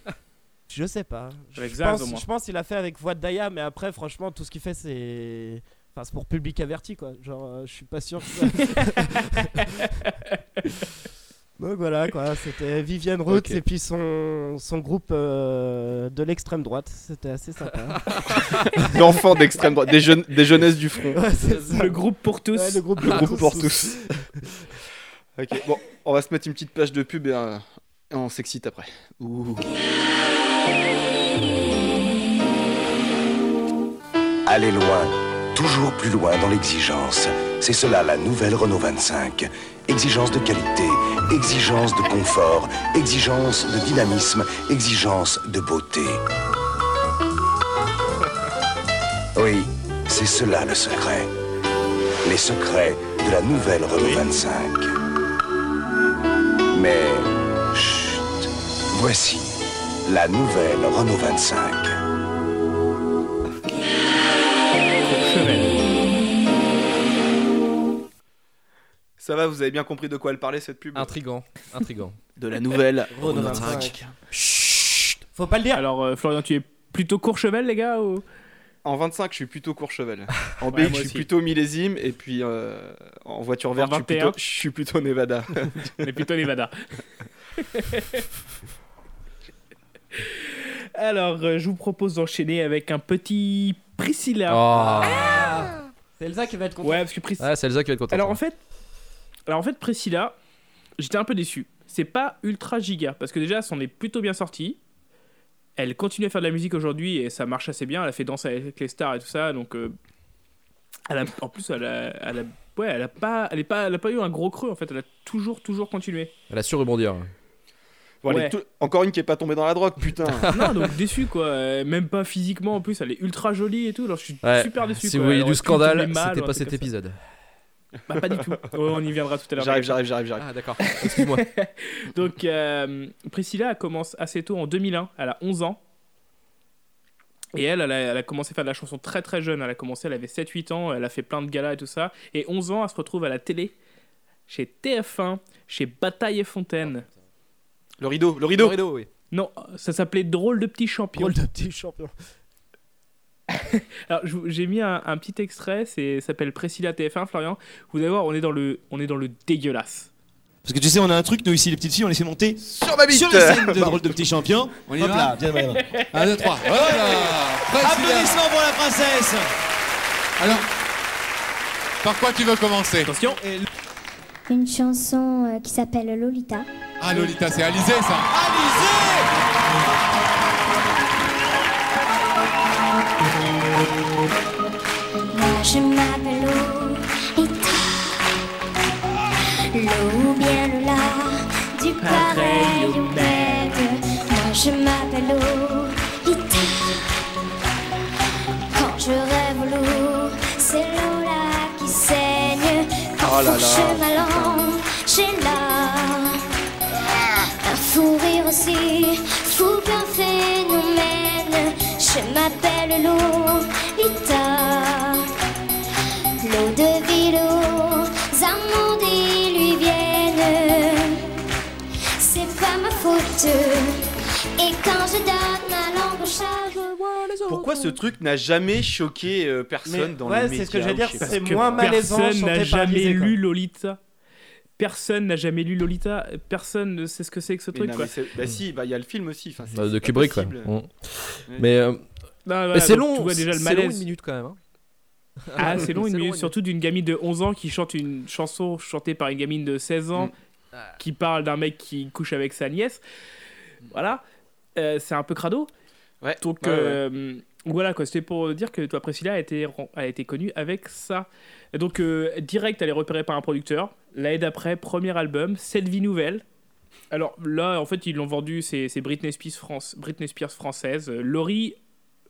je sais pas. Je Avec Zaz, au pense, moins. je pense qu'il a fait avec Voix de Daya, mais après, franchement, tout ce qu'il fait, c'est. Enfin, c'est pour public averti, quoi. Genre, euh, je suis pas sûr que ça. <laughs> <laughs> Donc voilà, quoi. C'était Vivienne Roots et puis son, son groupe euh, de l'extrême droite. C'était assez sympa. <laughs> D'enfants d'extrême droite, des, jeunes, des jeunesses du front. <laughs> Ouais, c'est ça. Le groupe pour tous. Ouais, le groupe, Le groupe pour tous. <laughs> ok, bon, on va se mettre une petite page de pub et, euh, et on s'excite après. Ouh. Aller loin, toujours plus loin dans l'exigence. C'est cela la nouvelle Renault 25. Exigence de qualité, exigence de confort, exigence de dynamisme, exigence de beauté. Oui, c'est cela le secret. Les secrets de la nouvelle Renault 25. Mais, chut, voici la nouvelle Renault 25. Ça va, vous avez bien compris de quoi elle parlait cette pub Intrigant, intrigant. <laughs> De la nouvelle Renault Renault 25. 25. Chut Faut pas le dire. Alors, euh, Florian, tu es plutôt Courchevel, les gars ou... En 25, je suis plutôt Courchevel. <laughs> En Ouais, BX, moi je suis aussi. plutôt millésime. Et puis euh, en voiture En verte, je suis 21. plutôt, <laughs> je suis plutôt Nevada. Est plutôt Nevada. Alors, euh, je vous propose d'enchaîner avec un petit Priscilla. Oh. C'est Elsa qui va être contente. Ouais, parce que Priscilla. Ah, c'est Elsa qui va être contente. Alors en fait, alors en fait Priscilla, j'étais un peu déçu. C'est pas ultra giga parce que déjà, c'en est plutôt bien sorti. Elle continue à faire de la musique aujourd'hui et ça marche assez bien. Elle a fait danser avec les stars et tout ça, donc euh, elle a- en plus elle a, elle a- ouais, elle a pas, elle est pas, elle a pas eu un gros creux en fait. Elle a toujours, toujours continué. Elle a su rebondir. Bon, elle est Ouais. tout- Encore une qui est pas tombée dans la drogue, putain. <laughs> non, donc déçu quoi. Euh, Même pas physiquement en plus. Elle est ultra jolie et tout. Alors je suis Ouais. super déçu. Si quoi. vous voyez du scandale, c'était pas cet épisode. Bah, pas du tout. Ouais, <laughs> on y viendra tout à l'heure. J'arrive, j'arrive, j'arrive, j'arrive. Ah, d'accord. Excuse-moi. <laughs> Donc, euh, Priscilla commence assez tôt en 2001. Elle a 11 ans. Et elle, elle a, elle a commencé à faire de la chanson très très jeune. Elle a commencé, elle avait 7-8 ans. Elle a fait plein de galas et tout ça. Et 11 ans, elle se retrouve à la télé, chez TF1, chez Bataille et Fontaine. Le rideau, le rideau. rideau, oui. Non, ça s'appelait Drôle de petit champion. Drôle de petit champion. <laughs> Alors, j'ai mis un, un petit extrait. C'est ça s'appelle Priscilla TF1, Florian. Vous allez voir, on est dans le, on est dans le dégueulasse. Parce que tu sais, on a un truc, nous ici, les petites filles, on les fait monter Sur ma bite. sur la scène de drôle de petits champions. On y Hop va là, viens, viens, viens. 1, 2, 3. Voilà. Applaudissements pour la princesse Alors, par quoi tu veux commencer? Attention. Une chanson euh, qui s'appelle Lolita. Ah, Lolita, c'est Alizé, ça Moi je m'appelle Lolita. Lo ou bien Lola, du pareil au même. Moi je m'appelle Lolita. Quand je rêve au loup, c'est Lola qui saigne. Quand Oh là là. fourche ma langue, j'ai là. Un fou rire aussi, fou qu'un phénomène. Je m'appelle Lolita. L'eau de ville aux Amandiers lui viennent. C'est pas ma faute. Et quand je donne ma langue au chat, je vois les autres. Pourquoi ce truc n'a jamais choqué euh, personne Mais- dans ouais, les c'est médias ce que j'allais dire, c'est que moins malaisant Personne chanté n'a par jamais quoi. lu Lolita. Personne n'a jamais lu Lolita. Personne ne sait ce que c'est que ce Mais truc. non, quoi. bah si, bah il y a le film aussi. Enfin, Bah, de Kubrick, quoi. Ouais. Mais, euh, voilà, mais c'est long, Tu vois déjà le c'est long malaise. une minute quand même. hein. Ah, c'est <laughs> long une minute, surtout d'une gamine de 11 ans qui chante une chanson chantée par une gamine de 16 ans Mm. qui parle d'un mec qui couche avec sa nièce. Voilà, Euh, c'est un peu crado. Ouais. Donc ouais, ouais. Voilà quoi, c'était pour dire que toi Priscilla a été, a été connue avec ça. Et donc euh, direct, elle est repérée par un producteur. L'année d'après, premier album, Cette vie nouvelle. Alors là, en fait, ils l'ont vendu, c'est c'est Britney Spears, France, Britney Spears française. Euh, Laurie,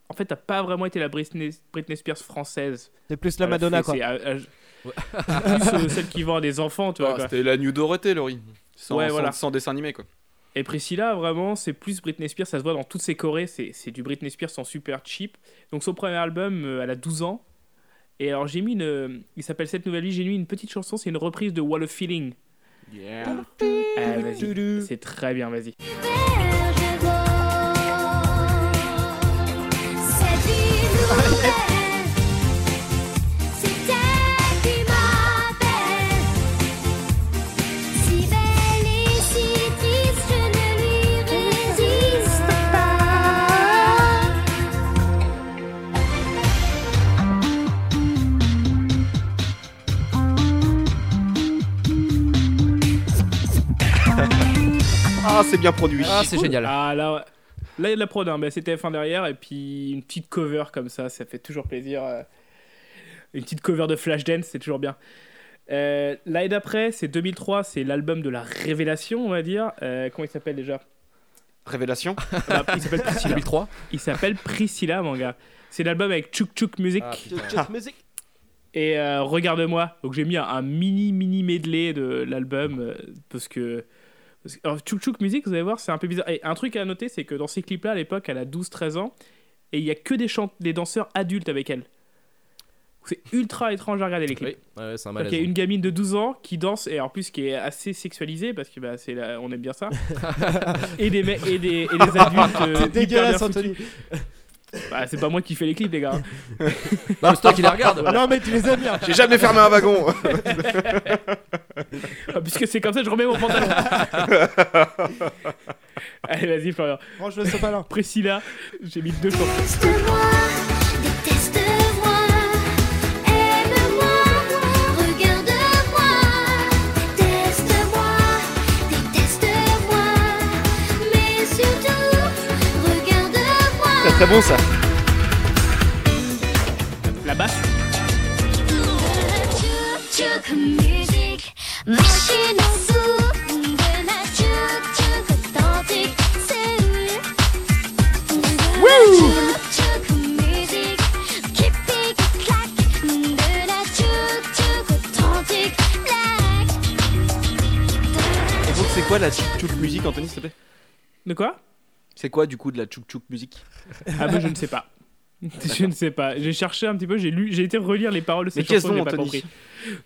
en fait, n'a pas vraiment été la Britney, Britney Spears française. C'est plus la Madonna, fait- quoi. c'est, euh, <laughs> euh, plus euh, celle qui vend à des enfants, tu vois. Ah, quoi. C'était la New Dorothée, Laurie. Sans, Ouais, sans- voilà. sans dessin animé, quoi. Et Priscilla, vraiment, c'est plus Britney Spears, ça se voit dans toutes ses chorés, c'est c'est du Britney Spears en super cheap. Donc son premier album, euh, elle a 12 ans. Et alors j'ai mis une... euh, Il s'appelle Cette Nouvelle Vie, j'ai mis une petite chanson, c'est une reprise de What a Feeling. Ah, vas-y, c'est très bien, vas-y. Ah, c'est bien produit. Ah, c'est génial. Ah là, ouais. là il y a de la prod, hein. bah, c'était F1 derrière, et puis une petite cover comme ça, ça fait toujours plaisir. euh. Une petite cover de Flashdance, c'est toujours bien. Euh, L'année d'après, c'est 2003, c'est l'album de la révélation, on va dire. Euh, comment il s'appelle déjà? Révélation? Bah, Il s'appelle <laughs> Priscilla. 2003 Il s'appelle Priscilla, mon gars. C'est l'album avec Chuk Chuk Music. Ah. Just music. Et euh, regarde-moi. Donc j'ai mis un, un mini mini medley de l'album parce que. Alors, Chuk Chuk Music, vous allez voir, c'est un peu bizarre. Et un truc à noter, c'est que dans ces clips-là, à l'époque, elle a 12-13 ans et il y a que des, des danseurs adultes avec elle. C'est ultra étrange à regarder les clips. Oui, ouais, ouais, c'est un malaise. Il y a une gamine de 12 ans qui danse et en plus qui est assez sexualisée parce que bah, c'est la- on aime bien ça. <laughs> et des mecs et des, et des adultes. <laughs> euh, C'est dégueulasse. Anthony. Bah, c'est pas moi qui fais les clips les gars. <laughs> Non, mais c'est toi qui les regardes. <laughs> Non, mais tu les aimes bien. J'ai jamais fermé un wagon. <laughs> Ah, Puisque c'est comme ça je remets mon pantalon. Allez vas-y Florian. Range le sopalin. Priscilla, j'ai mis deux chansons. Tchouk authentique, black. Et donc c'est quoi la musique, Anthony, s'il te plaît? De quoi? C'est quoi du coup de la tchouk tchouk musique Ah bah je ne sais pas. <laughs> Je ne sais pas. J'ai cherché un petit peu, j'ai lu, j'ai été relire les paroles de cette Mais chanson, j'ai pas compris.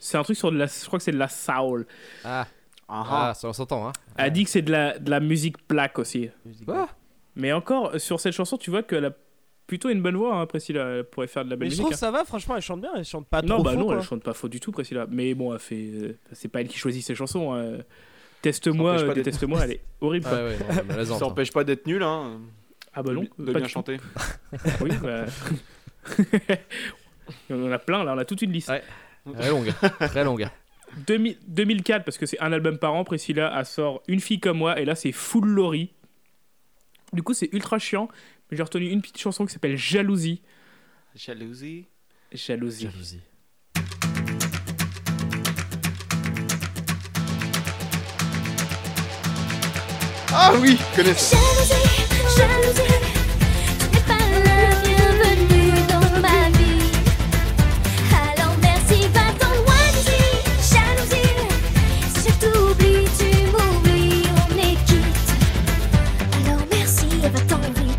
C'est un truc sur de la, je crois que c'est de la soul. Ah, Ah, ah, ça s'entend, hein. Elle dit que c'est de la, de la musique black aussi. Quoi Mais encore, sur cette chanson, tu vois qu'elle a plutôt une bonne voix, hein, Priscilla. Elle pourrait faire de la belle Mais je musique. trouve hein. ça va, franchement, elle chante bien, elle chante pas non, trop bah faux, non, quoi. elle chante pas faux du tout, Priscilla. Mais bon, elle fait. euh, c'est pas elle qui choisit ses chansons. hein. Teste-moi, euh, déteste-moi, elle est horrible. Ah ouais, non, Ça hein. empêche pas d'être nul, hein. Ah bah non, de, bien chanter. <laughs> Oui, bah. <laughs> on en a plein là, on a toute une liste. Ouais. Très longue, très longue. 2000 2004, parce que c'est un album par an, Priscilla elle sort Une fille comme moi, et là c'est Full Lori. Du coup, c'est ultra chiant, mais j'ai retenu une petite chanson qui s'appelle Jalousie. Jalousie. Jalousie. Jalousie. Alors merci et va-t'en vite.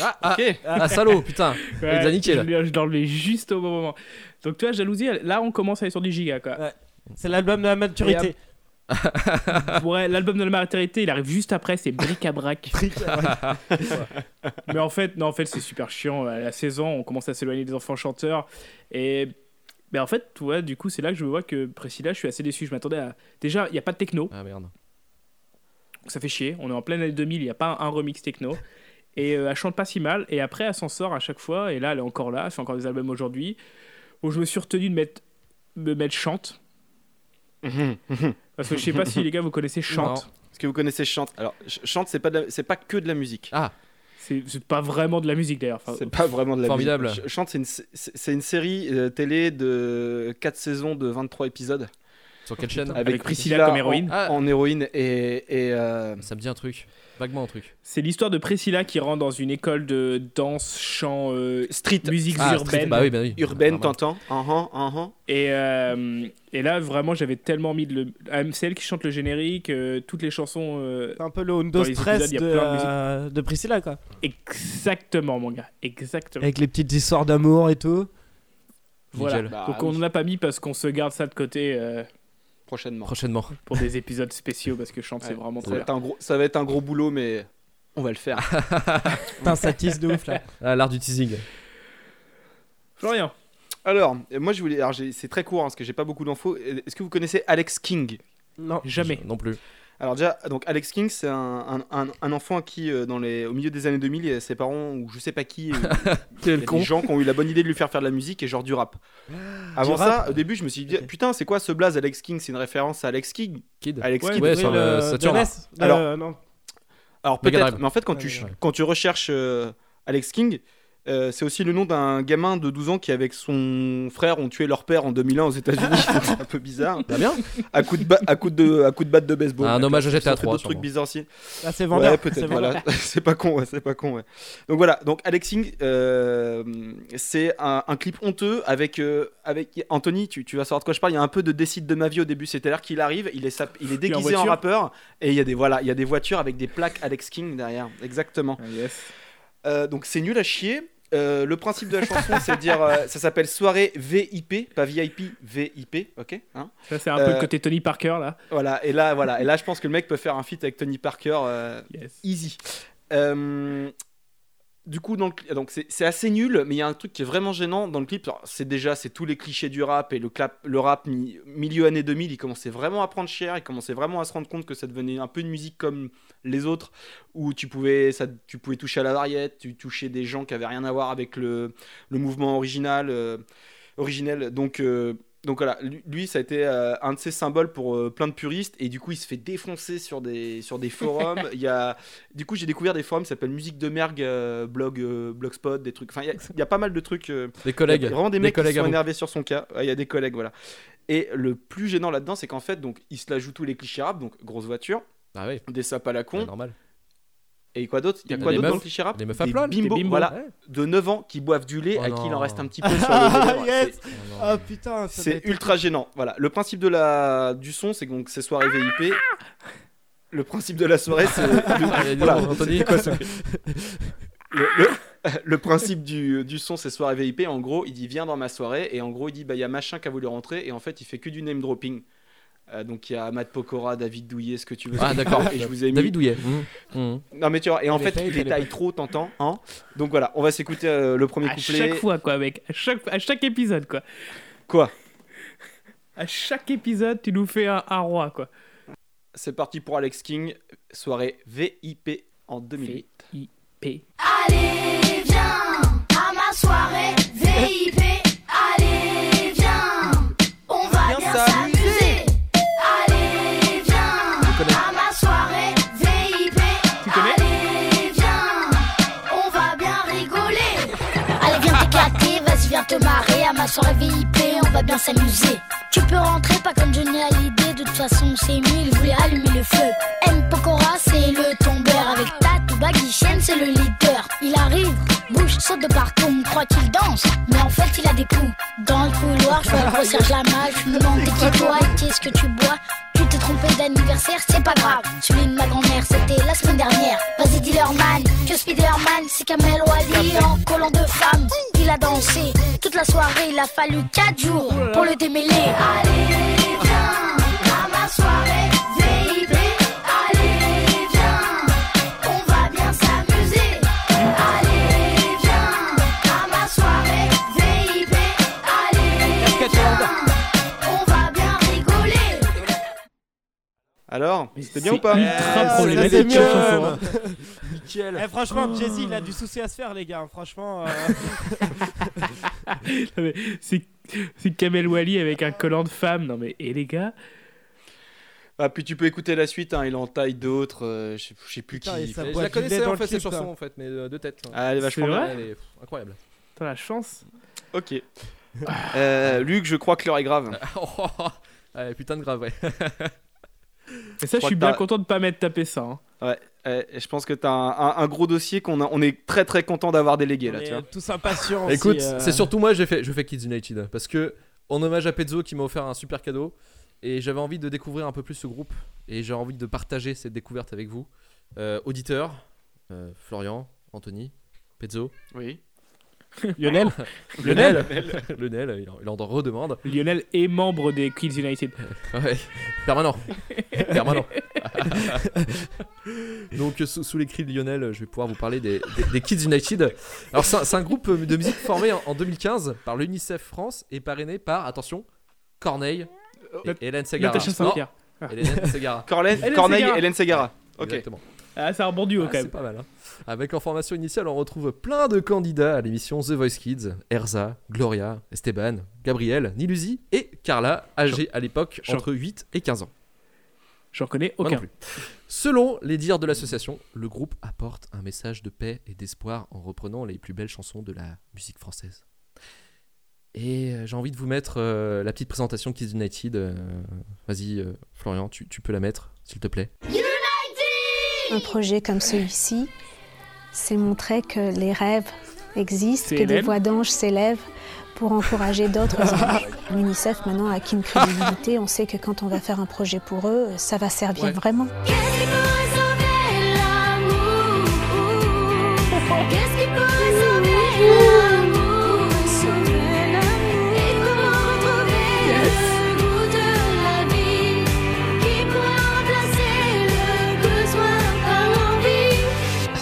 Ah, ah, Ok. ah, salaud, putain. Ouais, Il les a niqués, là. Je l'ai je l'ai enlevé juste au bon moment. Donc, tu vois, Jalousie, là on commence à aller sur du giga quoi. C'est l'album de la maturité. <laughs> Ouais, l'album de la maternité, il arrive juste après, c'est Bric à Brac. Mais en fait, non, en fait, c'est super chiant. À la saison, on commence à s'éloigner des enfants chanteurs. Et mais en fait, tu vois, du coup, c'est là que je vois que Priscilla, je suis assez déçu. Je m'attendais à. Déjà, il n'y a pas de techno. Ah merde. Donc ça fait chier. On est en pleine année 2000, il n'y a pas un, un remix techno. Et euh, elle chante pas si mal. Et après, elle s'en sort à chaque fois. Et là, elle est encore là. Elle fait encore des albums aujourd'hui. Où je me suis retenu de mettre, me mettre chante. Parce que je sais pas si les gars vous connaissez chante. Est-ce que vous connaissez Chante? Alors, Ch- Chante, c'est pas, de la- c'est pas que de la musique. Ah, C'est c'est pas vraiment de la musique d'ailleurs. Enfin, C'est pas vraiment de la Formidable. musique. Ch- Chante, c'est une, c'est- c'est une série euh, télé de 4 saisons de 23 épisodes. Sur quelle chaîne Avec, Avec Priscilla comme en- héroïne. Ah. En, héroïne et. et euh, Ça me dit un truc. Vaguement un truc. C'est l'histoire de Priscilla qui rentre dans une école de danse, chant, euh, street. musique Ah, urbaine. street, Bah oui, bah oui. Urbaine, t'entends uh-huh, uh-huh. Et, euh, et là, vraiment, j'avais tellement mis de le. ah, C'est elle qui chante le générique, euh, toutes les chansons. euh, un peu le les Stress de, de musique. euh, de Priscilla, quoi. Exactement, mon gars. Exactement. Avec les petites histoires d'amour et tout. Voilà. Bah Donc on n'en a pas mis parce qu'on se garde ça de côté euh, Prochainement. Prochainement. pour des épisodes spéciaux parce que chante c'est Ouais, vraiment Ça trop va, être un gros, ça va être un gros boulot, mais on va le faire. <laughs> Putain, ça tease de ouf, là. <laughs> Ah, l'art du teasing. Florian. Alors, moi je voulais. Alors, c'est très court hein, parce que j'ai pas beaucoup d'infos. Est-ce que vous connaissez Alex King? Non. Jamais. Non plus. Alors déjà, donc Alex King, c'est un, un- un- un enfant qui, euh, dans les, au milieu des années 2000, et ses parents ou je sais pas qui, euh, <laughs> il y a des gens qui ont eu la bonne idée de lui faire faire de la musique et genre du rap. Avant Du ça, rap au début, je me suis dit, putain, c'est quoi ce blaze Alex King? C'est une référence à Alex King. Kid. Alex Ouais, Kidd. Ouais, Oui, sur le de Saturn. Alors- non. Alors peut-être, mais en fait, quand, Ouais, tu, ouais. quand tu recherches euh, Alex King, euh, c'est aussi le nom d'un gamin de 12 ans qui, avec son frère, ont tué leur père en 2001 aux États-Unis. <laughs> c'est un peu bizarre. Bah bien. À coup de, ba- à coup de, à coup de batte de baseball. Un hommage à GTA fait 3, d'autres trucs bizarres aussi. Ah, c'est vendeur. Ouais, c'est peut-être. vendeur. Voilà. <laughs> c'est pas con, ouais, c'est pas con, ouais. Donc voilà. Donc Alex King, euh, c'est un, un clip honteux avec, euh, avec Anthony. Tu, tu vas savoir de quoi je parle. Il y a un peu de décide de ma vie au début. C'est-à-dire qu'il arrive, il est, sap- il est déguisé en, rappeur et il y a des voilà, il y a des voitures avec des plaques Alex King derrière. Exactement. Ah, yes. Euh, donc c'est nul à chier. Euh, le principe de la chanson, c'est de dire, euh, ça s'appelle soirée VIP, pas VIP, VIP, ok hein Ça, c'est un peu le côté Tony Parker là. Voilà, et là, voilà, et là, je pense que le mec peut faire un feat avec Tony Parker, Yes. easy. Du coup, donc c'est assez nul, mais il y a un truc qui est vraiment gênant dans le clip. C'est déjà, tous les clichés du rap et le, rap mi- milieu années 2000, il commençait vraiment à prendre cher, il commençait vraiment à se rendre compte que ça devenait un peu une musique comme les autres, où tu pouvais, toucher à la variette, tu touchais des gens qui avaient rien à voir avec le, mouvement original, euh. Donc euh, donc voilà, lui, ça a été euh, un de ses symboles pour euh, plein de puristes et du coup il se fait défoncer sur des, sur des forums. <laughs> il y a, du coup j'ai découvert des forums qui s'appellent Musique de Mergue, euh, blog, Blogspot, des trucs. Enfin il y a- il y, a pas mal de trucs. Des collègues. il y a vraiment des Des mecs qui collègues à sont énervés sur son cas. Il y a des collègues, voilà. Et le plus gênant là-dedans, c'est qu'en fait, donc, il se la joue tous les clichés rap, donc grosse voiture, Ah oui, des sapes à la con, normal. Et quoi d'autre? Il y a Des quoi d'autre dans le cliché rap des meufs à Des bimbos, voilà, ouais. de 9 ans qui boivent du lait, Oh à qui il en reste un petit peu sur le <laughs> Ah, yes Oh. Ah putain, C'est ultra gênant. Voilà. Le principe de la... du son, c'est que donc ces soirées VIP. Le principe de la soirée, c'est. <laughs> Voilà. <laughs> le, le- le principe du, du son, c'est soirée VIP. En gros, il dit viens dans ma soirée. Et en gros, il dit bah, il y a machin qui a voulu rentrer. Et en fait, il fait que du name dropping. Euh, donc il y a Matt Pokora, David Douillet, ce que tu veux. Ah d'accord. <laughs> Et je vous ai mis. David Douillet. Mmh. Mmh. Non mais tu vois, et en fait, faite, il elle est détaille trop, t'entends hein Donc voilà, on va s'écouter euh, le premier À couplet. chaque fois quoi, mec. À chaque, à chaque épisode quoi. Quoi? À chaque épisode, tu nous fais un, un roi quoi. C'est parti pour Alex King, soirée VIP en 2008. P. Allez, viens à ma soirée VIP. Soirée VIP, on va bien s'amuser. Tu peux rentrer, pas comme Johnny Hallyday. De toute façon, c'est mieux, il voulait allumer le feu. M. Pokora, c'est le tombeur. Avec Tatou Baggy Chaîne, c'est le leader. Il arrive, bouge, saute de partout. On croit qu'il danse, mais en fait, il a des coups. Dans le couloir, je vois le gros Serge Lama. Je me demande qui toi, qu'est-ce que tu bois? Tu t'es trompé d'anniversaire, c'est pas grave. Celui de ma grand-mère, c'était la semaine dernière. Vas-y, dis-leur, man, Spider-Man, c'est Kamel Wally en collant de femmes. Il a dansé toute la soirée, il a fallu 4 jours pour le démêler. Allez, viens à ma soirée VIP. Alors, c'était bien c'est ou pas ultra Ah, problématique hein. Nickel. Eh, franchement, Jay-Z, il a du souci à se faire, les gars. Franchement, euh, <laughs> C'est c'est Kamel Wally avec un collant de femme. Non mais et les gars, Ah, puis tu peux écouter la suite, hein, il en taille d'autres, euh, je sais- je sais plus qui. Putain, et ça Je la connaissais en le fait cette chanson en fait, mais euh, de tête. Ah, elle est vachement bien. vrai Elle est pff, incroyable. t'as la chance. Ok. Euh, Luc, je crois que l'heure est grave. <laughs> Ouais, putain de grave, ouais. <laughs> Et ça, je suis bien content de pas m'être tapé ça. hein. Euh, je pense que t'as un, un, un gros dossier qu'on on est très très content d'avoir délégué là, on tu est vois. tous impatients. Écoute, euh, c'est surtout moi, j'ai fait, je fais Kids United parce que en hommage à Pezzo qui m'a offert un super cadeau et j'avais envie de découvrir un peu plus ce groupe et j'ai envie de partager cette découverte avec vous, Euh, auditeurs, euh, Florian, Anthony, Pezzo, Oui. <laughs> <laughs> Lionel Lionel, Lionel, il en, il en redemande. Lionel est membre des Kids United. <laughs> Ouais, permanent. permanent. Donc, euh, sous, sous les cris de Lionel, je vais pouvoir vous parler des, des- des Kids United. Alors, c'est un, groupe de musique formé en, en 2015 par l'UNICEF France et parrainé par, attention, Corneille et Hélène Segara. Corneille et Hélène Segara. Ok. Exactement. Ah, c'est un bon duo Ah, quand c'est même. pas mal. hein. Avec en formation initiale, on retrouve plein de candidats à l'émission The Voice Kids Erza, Gloria, Esteban, Gabriel, Nilusi et Carla, âgés à l'époque Jean- entre 8 et 15 ans. J'en connais Moi non aucun. plus. Selon les dires de l'association, le groupe apporte un message de paix et d'espoir en reprenant les plus belles chansons de la musique française. Et euh, j'ai envie de vous mettre euh, la petite présentation Kids United. euh, Vas-y, euh, Florian, tu, tu peux la mettre, s'il te plaît. Un projet comme celui-ci, c'est montrer que les rêves existent, que des voix d'anges s'élèvent pour encourager d'autres <laughs> anges. L'UNICEF maintenant a qu'une crédibilité, on sait que quand on va faire un projet pour eux, ça va servir Ouais. vraiment.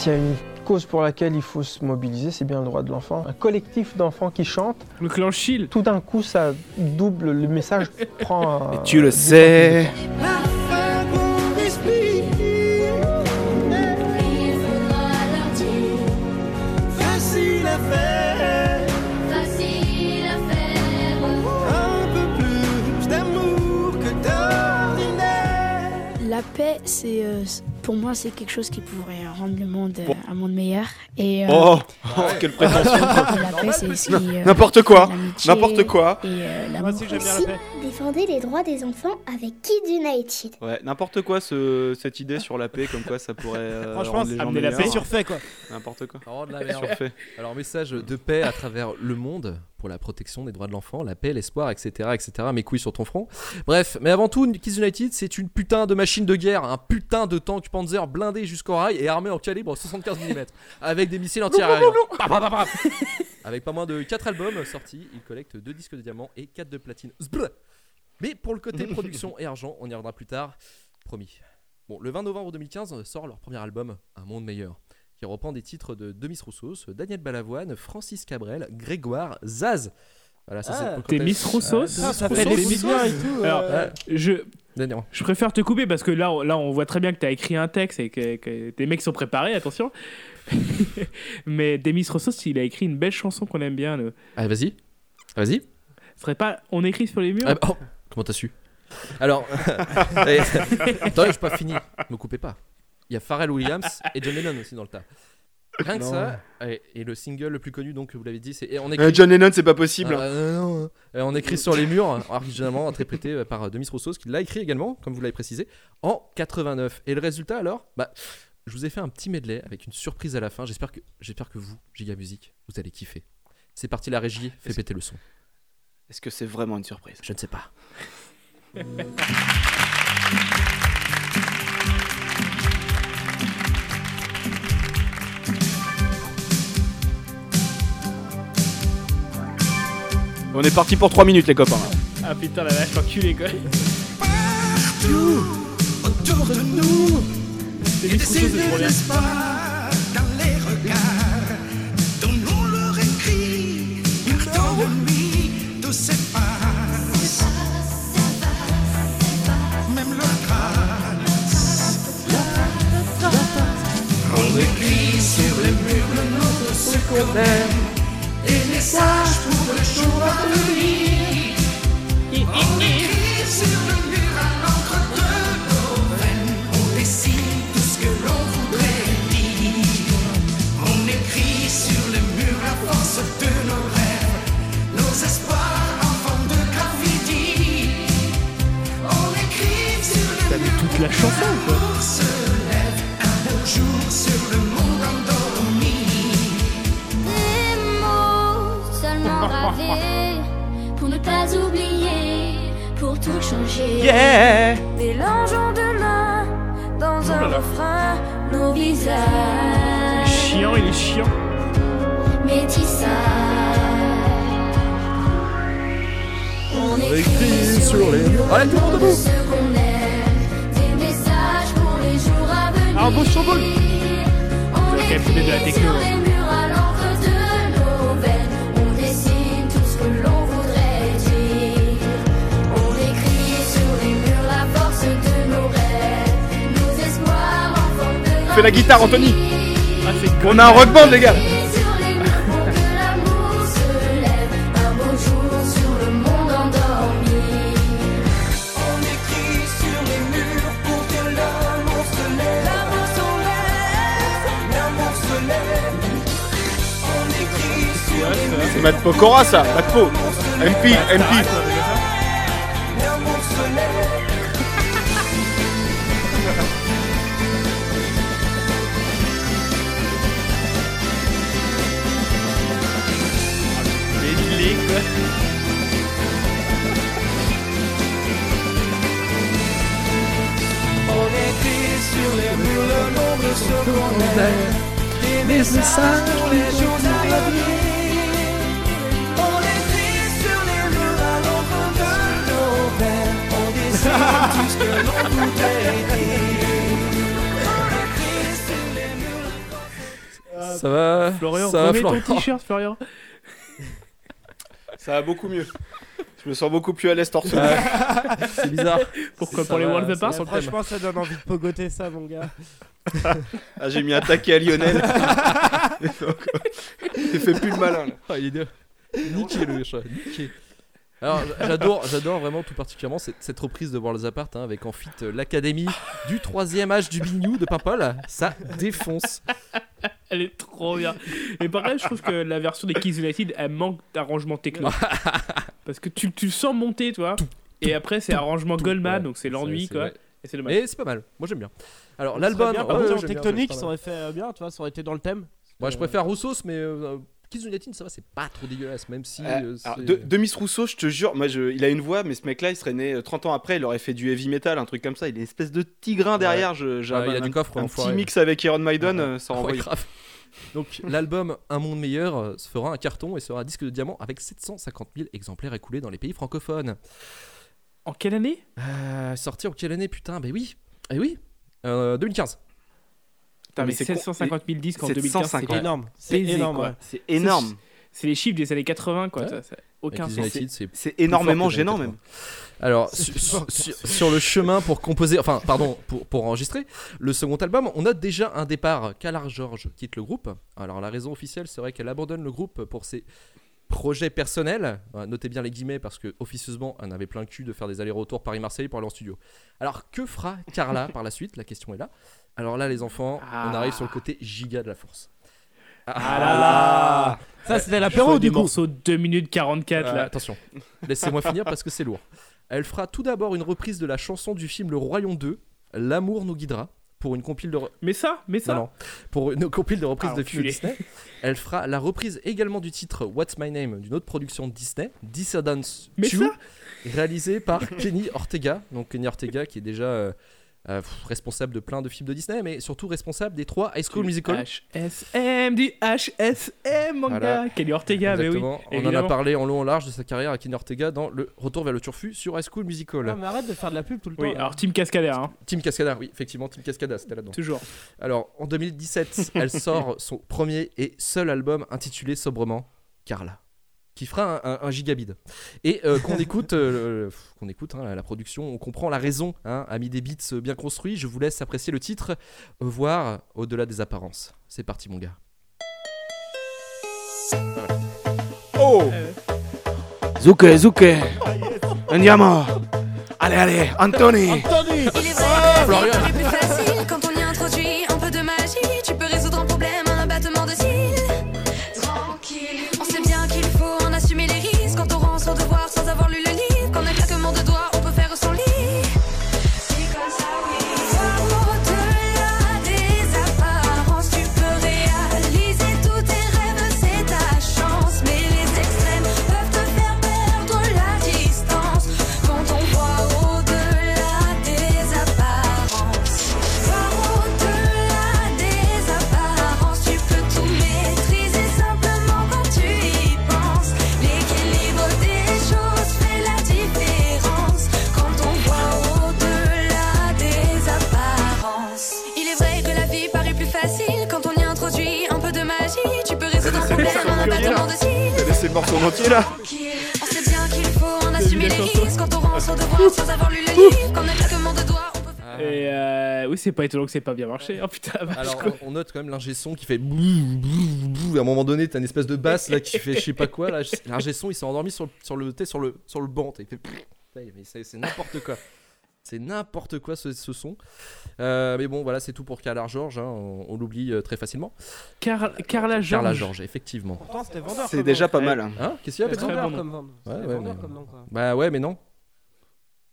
S'il y a une cause pour laquelle il faut se mobiliser, c'est bien le droit de l'enfant. Un collectif d'enfants qui chantent. Le clan Chill. Tout d'un coup, ça double, le message <laughs> prend. un- tu le sais. de sens. Il faudra leur dire Facile à faire, Facile à faire un peu plus d'amour que d'ordinaire. La paix, c'est euh, pour moi, c'est quelque chose qui pourrait rendre le monde euh, un monde meilleur. Et euh, Oh, oh, quelle prétention. <laughs> La paix, c'est ce qui euh, N'importe quoi, l'amitié n'importe quoi. Et euh, Moi aussi, j'aime bien la paix. Défendez les droits des enfants avec Kids United. Ouais, n'importe quoi ce, cette idée sur la paix, comme quoi ça pourrait euh, Franchement, rendre les gens amener la meilleurs. paix surfait, quoi. N'importe quoi. Oh, de la merde. Surfait. Alors, message de paix à travers le monde pour la protection des droits de l'enfant, la paix, l'espoir, etc., etc. Mes couilles sur ton front. Bref, mais avant tout, Kids United, c'est une putain de machine de guerre, un putain de tank Panzer blindé jusqu'au rail et armé en calibre 75 mm, avec des missiles anti-aériens. Avec pas moins de 4 albums sortis, il collecte 2 disques de diamant et 4 de platine. Mais pour le côté production et argent, on y reviendra plus tard, promis. Bon, le 20 novembre 2015 sort leur premier album, Un monde meilleur, qui reprend des titres de Demis Roussos, Daniel Balavoine, Francis Cabrel, Grégoire, Zaz. Voilà, ça Ah, c'est pour le Demis. Roussos Ah, ça fait des et tout. Alors, euh, je, préfère te couper parce que là, on- là on voit très bien que tu as écrit un texte et que, que des mecs sont préparés, attention. <laughs> Mais Demis Roussos, il a écrit une belle chanson qu'on aime bien. Le... Allez, vas-y. Vas-y. Ce serait pas On écrit sur les murs Ah, bah, oh, comment t'as su? Alors, <laughs> eh, attendez, je pas fini. Me coupez pas. Il y a Pharrell Williams et John Lennon aussi dans le tas. Rien que Non. ça, et, et le single le plus connu, donc vous l'avez dit, c'est Euh. John Lennon, c'est pas possible. Ah, non, non, on écrit sur les murs, originalement interprété euh, par euh, Demis Roussos, qui l'a écrit également, comme vous l'avez précisé, en 89. Et le résultat alors? Bah, je vous ai fait un petit medley avec une surprise à la fin. J'espère que, j'espère que vous, Giga Music, vous allez kiffer. C'est parti, la régie, fait péter le son. Est-ce que c'est vraiment une surprise? Je ne sais pas. <laughs> On est parti pour 3 minutes, les copains. Ah putain, la vache, enculé quoi. Autour de nous, Demis Roussos, c'est trop bien. espoir dans les regards. Donnons leur écrit, car dans de lui, tout s'efface. Même leur trace. On écrit sur les murs le nom de ce qu'on aime. Des messages pour la force de nos rêves. Nos espoirs en forme de graffiti. On écrit sur le jour se lève. Un beau jour sur le monde endormi. Des mots pour ne pas oublier, pour tout changer. Yeah Mélangeons demain dans Oh là un là. refrain nos visages. Chiant, il est chiant. Métissage. On écrit sur les murs. Allez, tout le monde de debout. des messages pour les jours à venir. Ah, un beau symbole. On Tu vas quand même écrit donner de la techno. Fais la guitare, Anthony. Ah, c'est On a un rock band, les gars. sur les murs pour que l'amour se lève. Des nécessaire pour les jours à venir. On écrit sur les murs à l'ombre de nos verres. On dessine tout ce que l'on voudrait dire. On écrit sur les murs. Ça va Florian, Ça va, ton t-shirt, Florian. Ça va beaucoup mieux. Je me sens beaucoup plus à l'aise torse nu. <laughs> C'est bizarre. Pourquoi Pour les World sur le Franchement, ça donne envie de pogoter ça, mon gars. <laughs> Ah, j'ai mis un taquet à Lionel. <laughs> Il fait plus le malin là. Ah, il est de- niqué le chat, niqué. Alors j'adore, j'adore vraiment tout particulièrement cette, cette reprise de Worlds Apart hein, avec en fit euh, l'académie du troisième âge du Bignou de Paimpol. Ça défonce. Elle est trop bien. Et par contre, je trouve que la version des Kids United, elle manque d'arrangement techno. <laughs> Parce que tu, tu le sens monter, tu vois. Et après, c'est arrangement Goldman, Ouais, donc c'est l'ennui, quoi. vrai. Et c'est dommage. Mais c'est pas mal. Moi j'aime bien. Alors l'album, Tectonic, c'est ça aurait fait euh, bien, tu vois, ça aurait été dans le thème. Moi je préfère Roussos, mais euh, Kids United ça va, c'est pas trop dégueulasse, même si. Euh, euh, alors, de- Demis Rousseau, je te jure, moi, je- il a une voix, mais ce mec-là, il serait né euh, 30 ans après, il aurait fait du heavy metal, un truc comme ça. Il est une espèce de tigrin derrière. je- j'ai Ouais, un, il a du coffre, un petit mix avec Iron Maiden, Ouais. euh, ça <laughs> Ouais, envoie. grave. Donc <laughs> l'album Un monde meilleur euh, se fera un carton et sera disque de diamant avec 750 000 exemplaires écoulés dans les pays francophones. En quelle année? Euh, Sorti en quelle année putain? Ben oui, eh oui, Euh, 2015. Putain, mais mais c'est con- 750 000 disques en 2015, 750. c'est énorme. C'est énorme. C'est énorme. C'est les chiffres des années 80, quoi. Ouais. Ça, ça a aucun sens. C'est énormément gênant même. 80. Alors, su- su- sur, sur le chemin pour composer, enfin, pardon, pour, pour enregistrer le second album, on note déjà un départ. Calar George quitte le groupe. Alors, la raison officielle serait qu'elle abandonne le groupe pour ses projets personnels. Euh, Notez bien les guillemets parce que officieusement, elle avait plein le cul de faire des allers-retours Paris-Marseille pour aller en studio. Alors, que fera Carla par la suite? La question est là. Alors là, les enfants, on Ah. arrive sur le côté giga de la force. Ah là là Ça, c'était l'apéro, du des coup. morceaux de 2 minutes 44, Euh, là. attention, laissez-moi finir parce que c'est lourd. Elle fera tout d'abord une reprise de la chanson du film Le Royaume 2, L'amour nous guidera, pour une compile de. re- Mais ça, mais ça. Non, non, pour une compile de reprise Ah, de films. Disney. Elle fera la reprise également du titre What's My Name d'une autre production de Disney, Mais 2, ça réalisée par Kenny Ortega. Donc Kenny Ortega qui est déjà euh, euh, pff, responsable de plein de films de Disney, mais surtout responsable des trois High School Musical. HSM, du HSM, mon Voilà. Kenny Ortega, mais oui. Exactement. On en a évidemment. parlé en long en large de sa carrière à Kenny Ortega dans le Retour vers le Turfu sur High School Musical. Non, mais arrête de faire de la pub tout le Oui, temps. là. alors Team Cascadeur, hein. Team Cascada, oui, effectivement, Team Cascada, c'était là-dedans. toujours. Alors, en 2017, elle sort son premier et seul album intitulé sobrement Carla, qui fera un, un- un gigabit. Et euh, qu'on écoute, euh, qu'on écoute hein, la, production, on comprend la raison, hein, a mis des beats euh, bien construits. Je vous laisse apprécier le titre, voir au-delà des apparences. C'est parti, mon gars. Oh Zuke, Zuke. Andiamo. Allez, allez, Anthony. Il est vrai que c'est pas étonnant que c'est pas bien marché. Oh putain, vache, Alors, quoi. on note quand même l'ingé son qui fait bouh, bouh, bouh. À un moment donné, t'as une espèce de basse là qui fait je sais pas quoi. là. L'ingé son, il s'est endormi sur, le- sur, le, sur, le, sur le banc. fait c'est n'importe quoi. C'est n'importe quoi ce, ce son. Euh, mais bon, voilà, c'est tout pour Carla George. hein, On, on l'oublie euh, très facilement. Car- Carla George. Carla George, effectivement. C'est déjà pas mal. hein. Hein Qu'est-ce qu'il y a, C'était vendeur comme nom. Ouais, mais-. Bah ouais, mais non.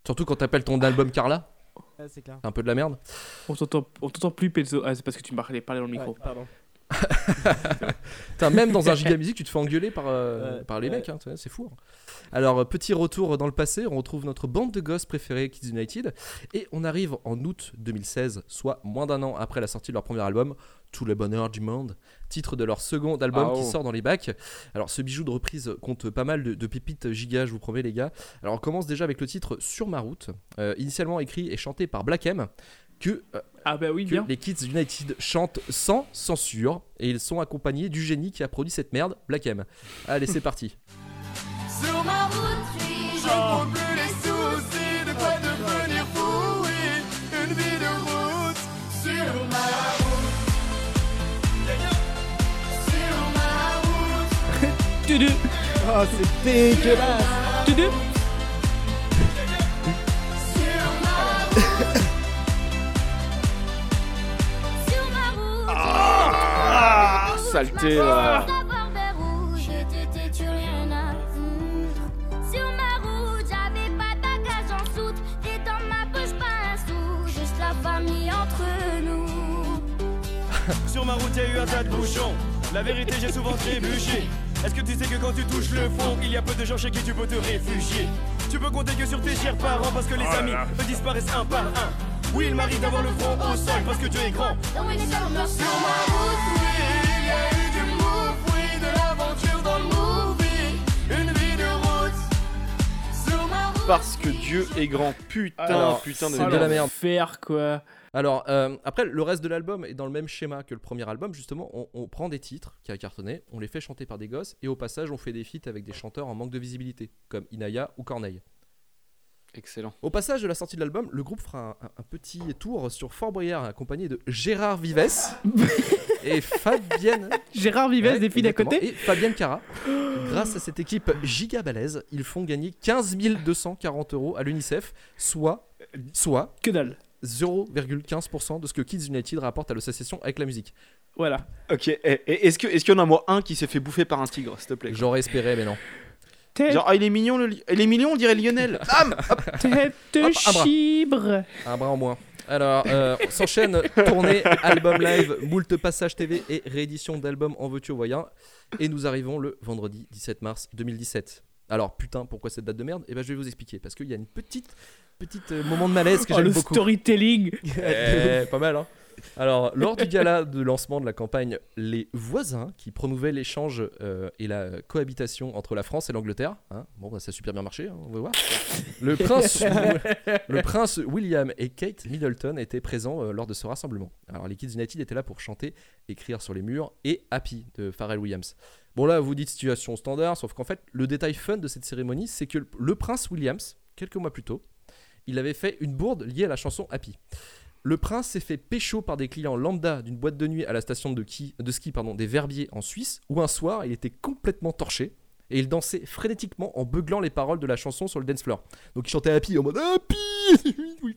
Surtout quand t'appelles ton album Carla. Ouais, c'est clair. C'est un peu de la merde. On t'entend plus, Pezzo. Ah, c'est parce que tu me parlais parler dans le micro. Ouais, pardon. <laughs> Putain, même dans un giga musique, tu te fais engueuler par, euh, Ouais, par les ouais. mecs, hein, c'est fou. hein. Alors, euh, petit retour dans le passé, on retrouve notre bande de gosses préférée, Kids United, et on arrive en août 2016, soit moins d'un an après la sortie de leur premier album, Tout le bonheur du monde, titre de leur second album Ah qui oh. sort dans les bacs. Alors ce bijou de reprise compte pas mal de, de pépites giga, je vous promets les gars. Alors on commence déjà avec le titre Sur ma route, euh, initialement écrit et chanté par Black M, que, euh, Ah bah oui, que bien. les Kids United chantent sans censure et ils sont accompagnés du génie qui a produit cette merde, Black M. Allez c'est parti. <laughs> Sur ma route, je compte plus les soucis Tudu. Oh, c'est dégueulasse. Tudu. Sur ma route. Sur ma route. Ah, saleté là. Où j'étais, tu rien à foutre. Sur ma route, j'avais pas de bagage en soute. Et dans ma poche, pas un sou. Juste la famille entre nous. Sur ma route, y a eu un tas de bouchons. La vérité, j'ai souvent trébuché. Est-ce que tu sais que quand tu touches le fond, il y a peu de gens chez qui tu peux te réfugier Tu peux compter que sur tes chers parents parce que les Oh amis eux disparaissent un par un. Oui, il m'arrive d'avoir le front au sol parce que Dieu est grand. Sur ma route, oui, il y a eu du move, oui, de l'aventure dans le movie. Une vie de route. Sur ma route. Parce que Dieu est grand. Putain, Alors, putain de c'est de la merde. Faire quoi. Alors, euh, après, le reste de l'album est dans le même schéma que le premier album. Justement, on, on prend des titres qui a cartonné, on les fait chanter par des gosses, et au passage, on fait des feats avec des chanteurs en manque de visibilité, comme Inaya ou Corneille. Excellent. Au passage de la sortie de l'album, le groupe fera un, un petit tour sur Fort Boyard, accompagné de Gérard Vives <laughs> et Fabienne. Gérard Vives, des filles d'à côté Et Fabienne Cara. Grâce à cette équipe giga balèze, ils font gagner 15 240 euros à l'UNICEF, soit, soit que dalle. 0,15% de ce que Kids United rapporte à l'association avec la musique. Voilà. Ok, est-ce que- est-ce qu'il y en a moi un qui s'est fait bouffer par un tigre, s'il te plaît? J'aurais espéré, mais non. Genre, ah, il est mignon, le il est mignon, on dirait Lionel. <laughs> Bam. Tête Hop, un bras. chibre. Un bras en moins. Alors, euh, on s'enchaîne tournée, album live, moult passages TV et réédition d'album en veux-tu au voyant? Et nous arrivons le vendredi 17 mars 2017. Alors, putain, pourquoi cette date de merde? Eh ben, je vais vous expliquer. Parce qu'il y a une petite, petite euh, moment de malaise que Oh, j'aime le beaucoup. storytelling. <laughs> Eh, pas mal, hein Alors, lors du gala de lancement de la campagne Les Voisins, qui promouvait l'échange euh, et la cohabitation entre la France et l'Angleterre, hein, bon, bah, ça a super bien marché, hein, on va voir. Le prince, <laughs> le prince William et Kate Middleton étaient présents euh, lors de ce rassemblement. Alors, les Kids United étaient là pour chanter, écrire sur les murs et Happy de Pharrell Williams. Bon, là, vous dites situation standard, sauf qu'en fait, le détail fun de cette cérémonie, c'est que le prince Williams, quelques mois plus tôt, il avait fait une bourde liée à la chanson Happy. Le prince s'est fait pécho par des clients lambda d'une boîte de nuit à la station de, ski des Verbiers en Suisse, où un soir il était complètement torché et il dansait frénétiquement en beuglant les paroles de la chanson sur le dance floor. Donc il chantait Happy en mode Happy <laughs>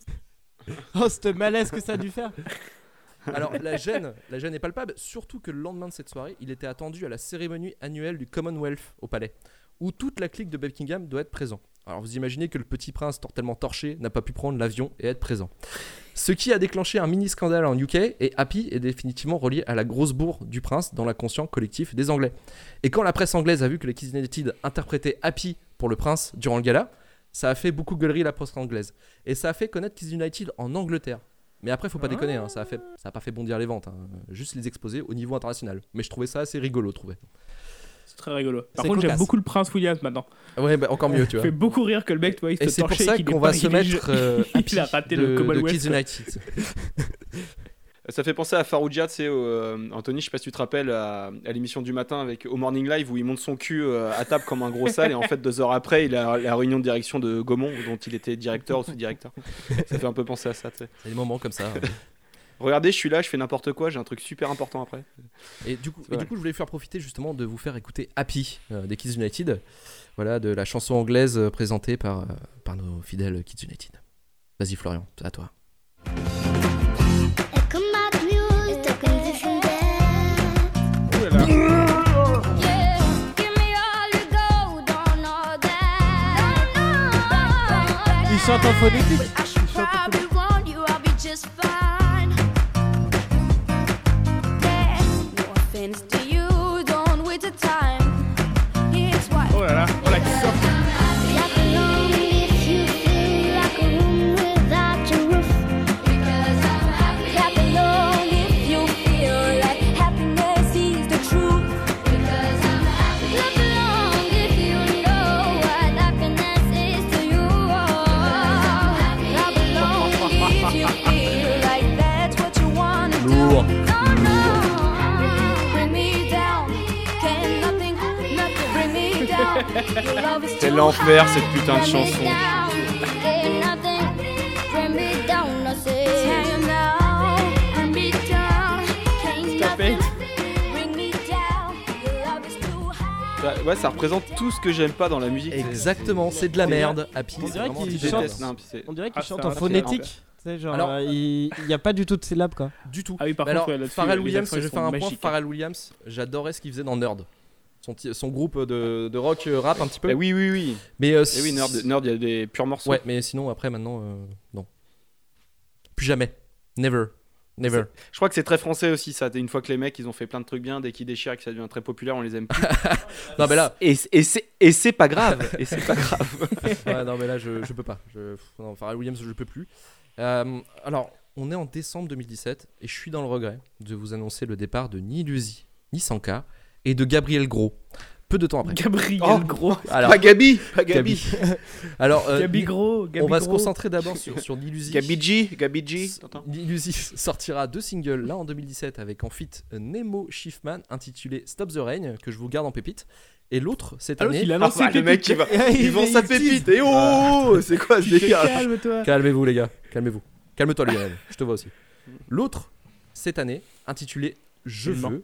Oh, ce malaise que ça a dû faire. Alors la gêne, la gêne est palpable, surtout que le lendemain de cette soirée, il était attendu à la cérémonie annuelle du Commonwealth au palais, où toute la clique de Buckingham doit être présent. Alors vous imaginez que le petit prince tellement torché n'a pas pu prendre l'avion et être présent. Ce qui a déclenché un mini scandale en UK et Happy est définitivement relié à la grosse bourre du prince dans l'inconscient collectif des Anglais. Et quand la presse anglaise a vu que les Kids United interprétaient Happy pour le prince durant le gala, ça a fait beaucoup gueulerie la presse anglaise. Et ça a fait connaître Kids United en Angleterre. Mais après, faut pas déconner, hein, ça, a fait, ça a pas fait bondir les ventes, hein, juste les exposer au niveau international. Mais je trouvais ça assez rigolo, je trouvais. C'est très rigolo. Par contre, j'aime beaucoup le prince Williams maintenant. Ouais, bah, encore mieux, tu <laughs> vois. fait beaucoup rire que le mec, tu vois, il Et se c'est pour ça qu'on va se <laughs> mettre euh, <laughs> il a raté de, le Commonwealth. Kids. United. Ça fait penser à Farouja, tu sais, euh, Anthony, je sais pas si tu te rappelles, à, à l'émission du matin avec au Morning Live où il monte son cul euh, à table comme un gros sale et en fait deux heures après il a la réunion de direction de Gaumont dont il était directeur ou <laughs> sous-directeur. Ça fait un peu penser à ça, tu sais. C'est des moments comme ça. hein. <laughs> Regardez, je suis là, je fais n'importe quoi, j'ai un truc super important après. Et du coup, C'est et vrai. du coup, je voulais faire profiter justement de vous faire écouter Happy euh, des Kids United, voilà, de la chanson anglaise présentée par, euh, par nos fidèles Kids United. Vas-y Florian, c'est à toi. Il chante en C'est l'enfer cette putain de chanson. Bah, ouais, ça représente tout ce que j'aime pas dans la musique. Exactement, c'est de la merde. Happy, On c'est dirait qu'il anti- chante, on dirait qu'il Ah, chante en phonétique. Genre, Alors- euh, il n'y a pas du tout de syllabes quoi. Du tout. Ah oui, par contre, alors, ouais, Pharrell Williams, je vais faire un point. magiques. Pharrell Williams, j'adorais ce qu'il faisait dans Nerd. Son, groupe de, de rock euh, rap un petit peu. Bah oui, oui, oui. Mais euh, Eh oui, Nerd, Nerd, il y a des purs morceaux. Ouais, mais sinon après maintenant, euh, non. Plus jamais. Never. Never. Je crois que c'est très français aussi ça. Une fois que les mecs ils ont fait plein de trucs bien, dès qu'ils déchirent et que ça devient très populaire, on les aime plus. <laughs> Non, mais là- Et, et c'est pas grave. Et c'est pas grave. <laughs> ouais, non, mais là, je, je peux pas. Je, non, Pharrell Williams, je peux plus. Alors, on est en décembre 2017 et je suis dans le regret de vous annoncer le départ de ni Luzi, ni Sanka et de Gabriel Gros. Peu de temps après. Gabriel Oh, Gros. Alors, Pas Gabi, pas Gabi. <laughs> Alors, euh, Gabi Gros, Gabi on va se concentrer d'abord sur, sur Niluzi. Gabi G, Gabi G. Niluzi sortira deux singles là en 2017 avec en feat Nemo Schiffman intitulé Stop the Rain que je vous garde en pépite et l'autre cette Ah, l'autre, année il a Ah, lancé bah, le mec il va, <laughs> ils vont sa pépite. Et oh, c'est quoi ce délire Calme-toi. Calmez-vous les gars, calmez-vous. Calme-toi Lionel, je te vois aussi. L'autre, cette année, intitulé Je veux,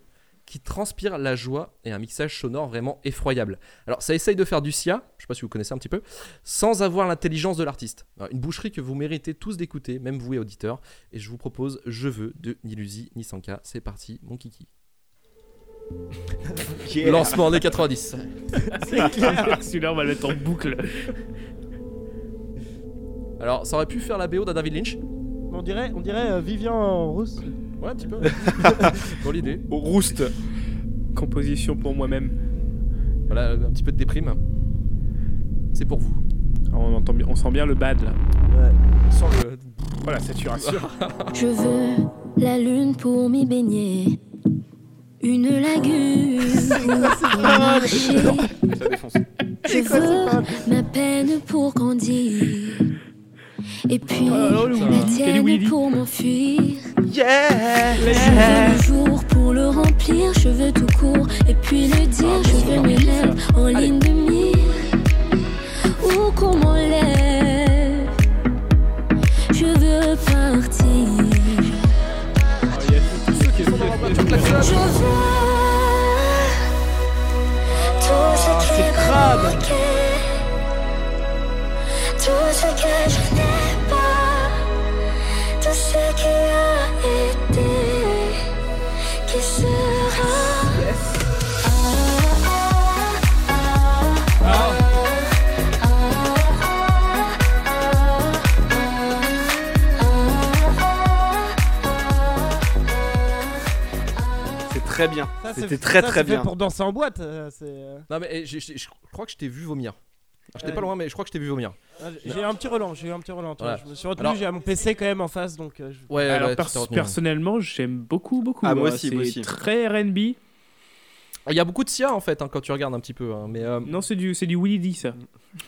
qui transpire la joie et un mixage sonore vraiment effroyable. Alors ça essaye de faire du Sia, je sais pas si vous connaissez un petit peu, sans avoir l'intelligence de l'artiste. Une boucherie que vous méritez tous d'écouter, même vous et auditeurs. Et je vous propose Je veux de Niluzi Nisanka. C'est parti, mon kiki. Yeah. Lancement des 90. <laughs> Celui-là, on va le mettre en boucle. Alors ça aurait pu faire la BO d'un David Lynch. On dirait, on dirait euh, Vivian en rousse. Ouais, un petit peu. <laughs> Dans l'idée. Rouste. Composition pour moi-même. Voilà, un petit peu de déprime. C'est pour vous. Ah, On, entend bien, on sent bien le bad là. Sans le. Voilà, saturation. <laughs> Je veux la lune pour m'y baigner. Une lagune. <laughs> Je veux ma peine pour grandir. Et puis Oh, le la tienne pour m'enfuir. Yeah. Je veux le jour pour le remplir, je veux tout court. Et puis le dire, je veux mes rêves en ligne de mire. Ou qu'on m'enlève. Je veux partir. Je veux tout ce qui est manqué, tout ce que je n'ai pas, tout ce qui a très bien. C'était très ça, très c'est fait bien. pour danser en boîte. euh, c'est, euh, Non mais eh, j'ai- je crois que je t'ai vu vomir. Alors, J'étais pas loin mais je crois que je t'ai vu vomir. ah, J'ai eu un petit relan, j'ai eu un petit vois, Voilà. Je me suis retenu, j'ai mon PC quand même en face donc. euh, je- Ouais, Alors, pers- personnellement, j'aime beaucoup, beaucoup. Ah, moi aussi, moi aussi. très R&B. Il y a beaucoup de Sia en fait hein, quand tu regardes un petit peu. hein, mais euh, Non, c'est du, c'est du Willy D, ça.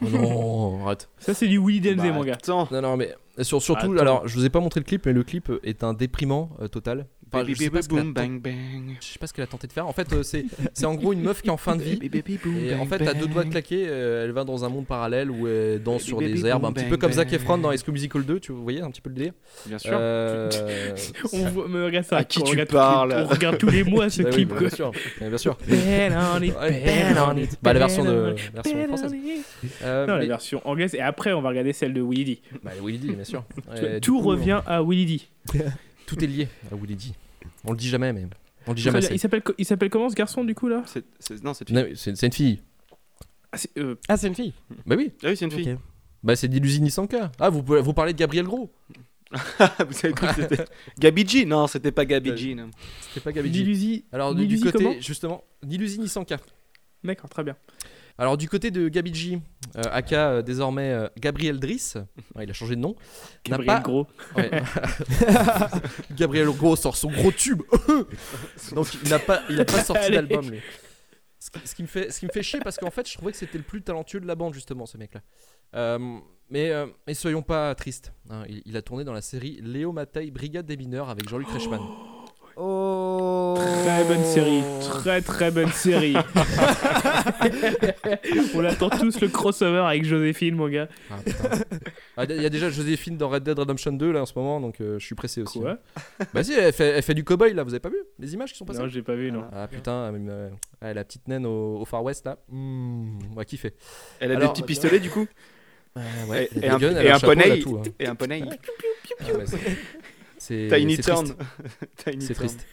oh non, arrête. <laughs> Ça, c'est du Willy Denze, Bah, mon gars. Attends. Non non mais sur- surtout Attends. alors je vous ai pas montré le clip mais le clip est un déprimant euh, total. Je sais pas baby ce qu'elle a boom tenté- bang bang. Je sais pas ce qu'elle a tenté de faire. En fait, euh, c'est c'est en gros une meuf qui est en fin de vie. Baby baby boom Et en fait, à deux doigts de claquer, euh, elle va dans un monde parallèle où elle danse Baby sur baby des herbes, boom un petit bang peu comme Zac. Efron dans High School Musical 2, tu voyez un petit peu le délire? Bien sûr. Euh, <laughs> On me regarde ça. À qui on tu regarde parles tous les- On regarde tous les <laughs> mois ce bah oui, clip. bah, quoi. bien sûr, bien sûr. Ben on it, Ouais, ben on it, Bah, la ben version de on la it, version ben française. on it. Euh, Non, la version anglaise. Et après, on va regarder celle de Willy D. Bah, Willy D, bien sûr. <laughs> Tout revient à Willy D. Tout est lié à Willy D. On le dit jamais, mais on le dit jamais. Il s'appelle il s'appelle comment ce garçon du coup là? C'est- c'est- Non, c'est Non, C'est c'est une fille. Ah, c'est, euh, Ah, c'est une fille. Bah oui. Ah oui, c'est une fille. Bah c'est d'Illusion Sanka. Ah, vous, vous parlez de Gabriel Gros. <laughs> Vous avez cru que c'était Gabi G? Non, c'était pas Gabi G. non. C'était pas Gabi G. Niluzi. Alors du, côté justement, Niluzi Nisanka. D'accord, très bien. Alors du côté de Gabi G, euh, aka euh, désormais euh, Gabriel Driss, Ouais, il a changé de nom. Gabriel pas- Gros. Ouais. <laughs> Gabriel Gros sort son gros tube. <laughs> Donc il n'a pas, il a pas sorti d'album lui. Ce qui, ce qui me fait, ce qui me fait chier parce qu'en fait je trouvais que c'était le plus talentueux de la bande justement ce mec-là. Euh, mais, euh, mais soyons pas tristes. hein. Il, il a tourné dans la série Léo Mattei Brigade des mineurs avec Jean-Luc Reichmann. Oh. Très bonne série, très très bonne série. <laughs> On attend tous le crossover avec Joséphine, mon gars. Ah, putain. Ah, Il y a déjà Joséphine dans Red Dead Redemption 2 là en ce moment, donc euh, je suis pressé aussi. Quoi hein. Bah si, elle fait, elle fait du cowboy là, vous avez pas vu? Les images qui sont passées? Non, j'ai pas vu, non. Ah putain, euh, ouais, la petite naine au, au Far West là, mmh, on va kiffer. Elle a des Alors, petits pistolets du coup? Euh, <laughs> ouais, Et- des un- guns, elle et un chapeau, poney. tout, hein. Et un poney. Ah <laughs> Tiny c'est Turn. Tiny C'est triste.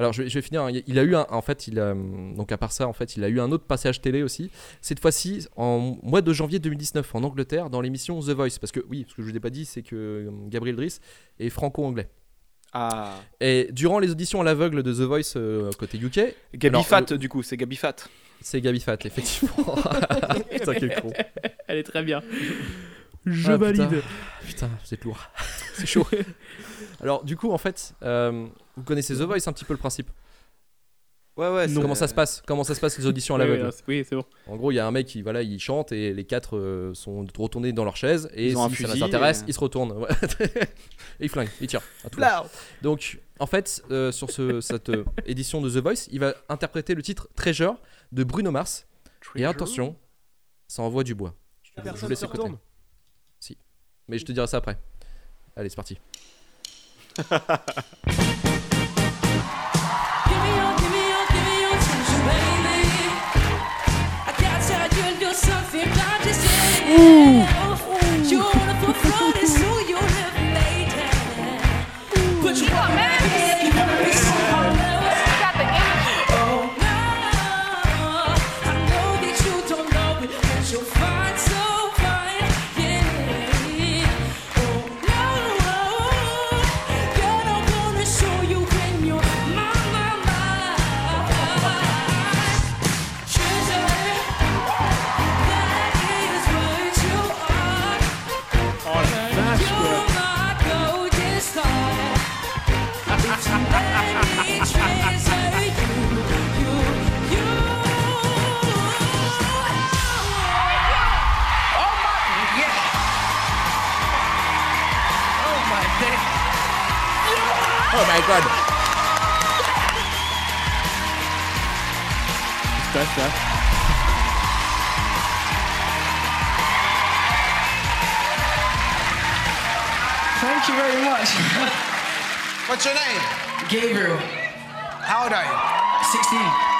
Alors je vais, je vais finir. hein. Il a eu un, en fait, il a donc à part ça, en fait, il a eu un autre passage télé aussi. Cette fois-ci en mois de janvier 2019 en Angleterre dans l'émission The Voice. Parce que oui, ce que je vous ai pas dit, c'est que euh, Gabriel Driss est franco-anglais. Ah. Et durant les auditions à l'aveugle de The Voice euh, côté UK, Gabi alors, Fat le- du coup, c'est Gabi Fat. c'est Gabi Fat, effectivement. <laughs> Putain, quel con. Elle est très bien. Je Ah, valide. Putain, Putain, c'est lourd. c'est chaud. <laughs> Alors, du coup, en fait, euh, vous connaissez The Voice un petit peu le principe Ouais, ouais. c'est- Comment ça se passe? Comment ça se passe les auditions à l'aveugle? c'est- oui, c'est bon. En gros, il y a un mec qui voilà, il chante et les quatre euh, sont retournés dans leur chaise et Ils ont un si ça fusil les intéresse, et- ils se retournent. Ouais. <laughs> et ils flinguent, ils tirent. à tout. Donc, en fait, euh, sur ce- cette euh, édition de The Voice, il va interpréter le titre Treasure de Bruno Mars. Et attention, ça envoie du bois. Je, je vous laisse se écouter. Si, mais je te dirai ça après. Allez, c'est parti. <laughs> Ooh. Oh my god! C'est pas. Thank you very much. What's your name? Gabriel. How old are you? 16.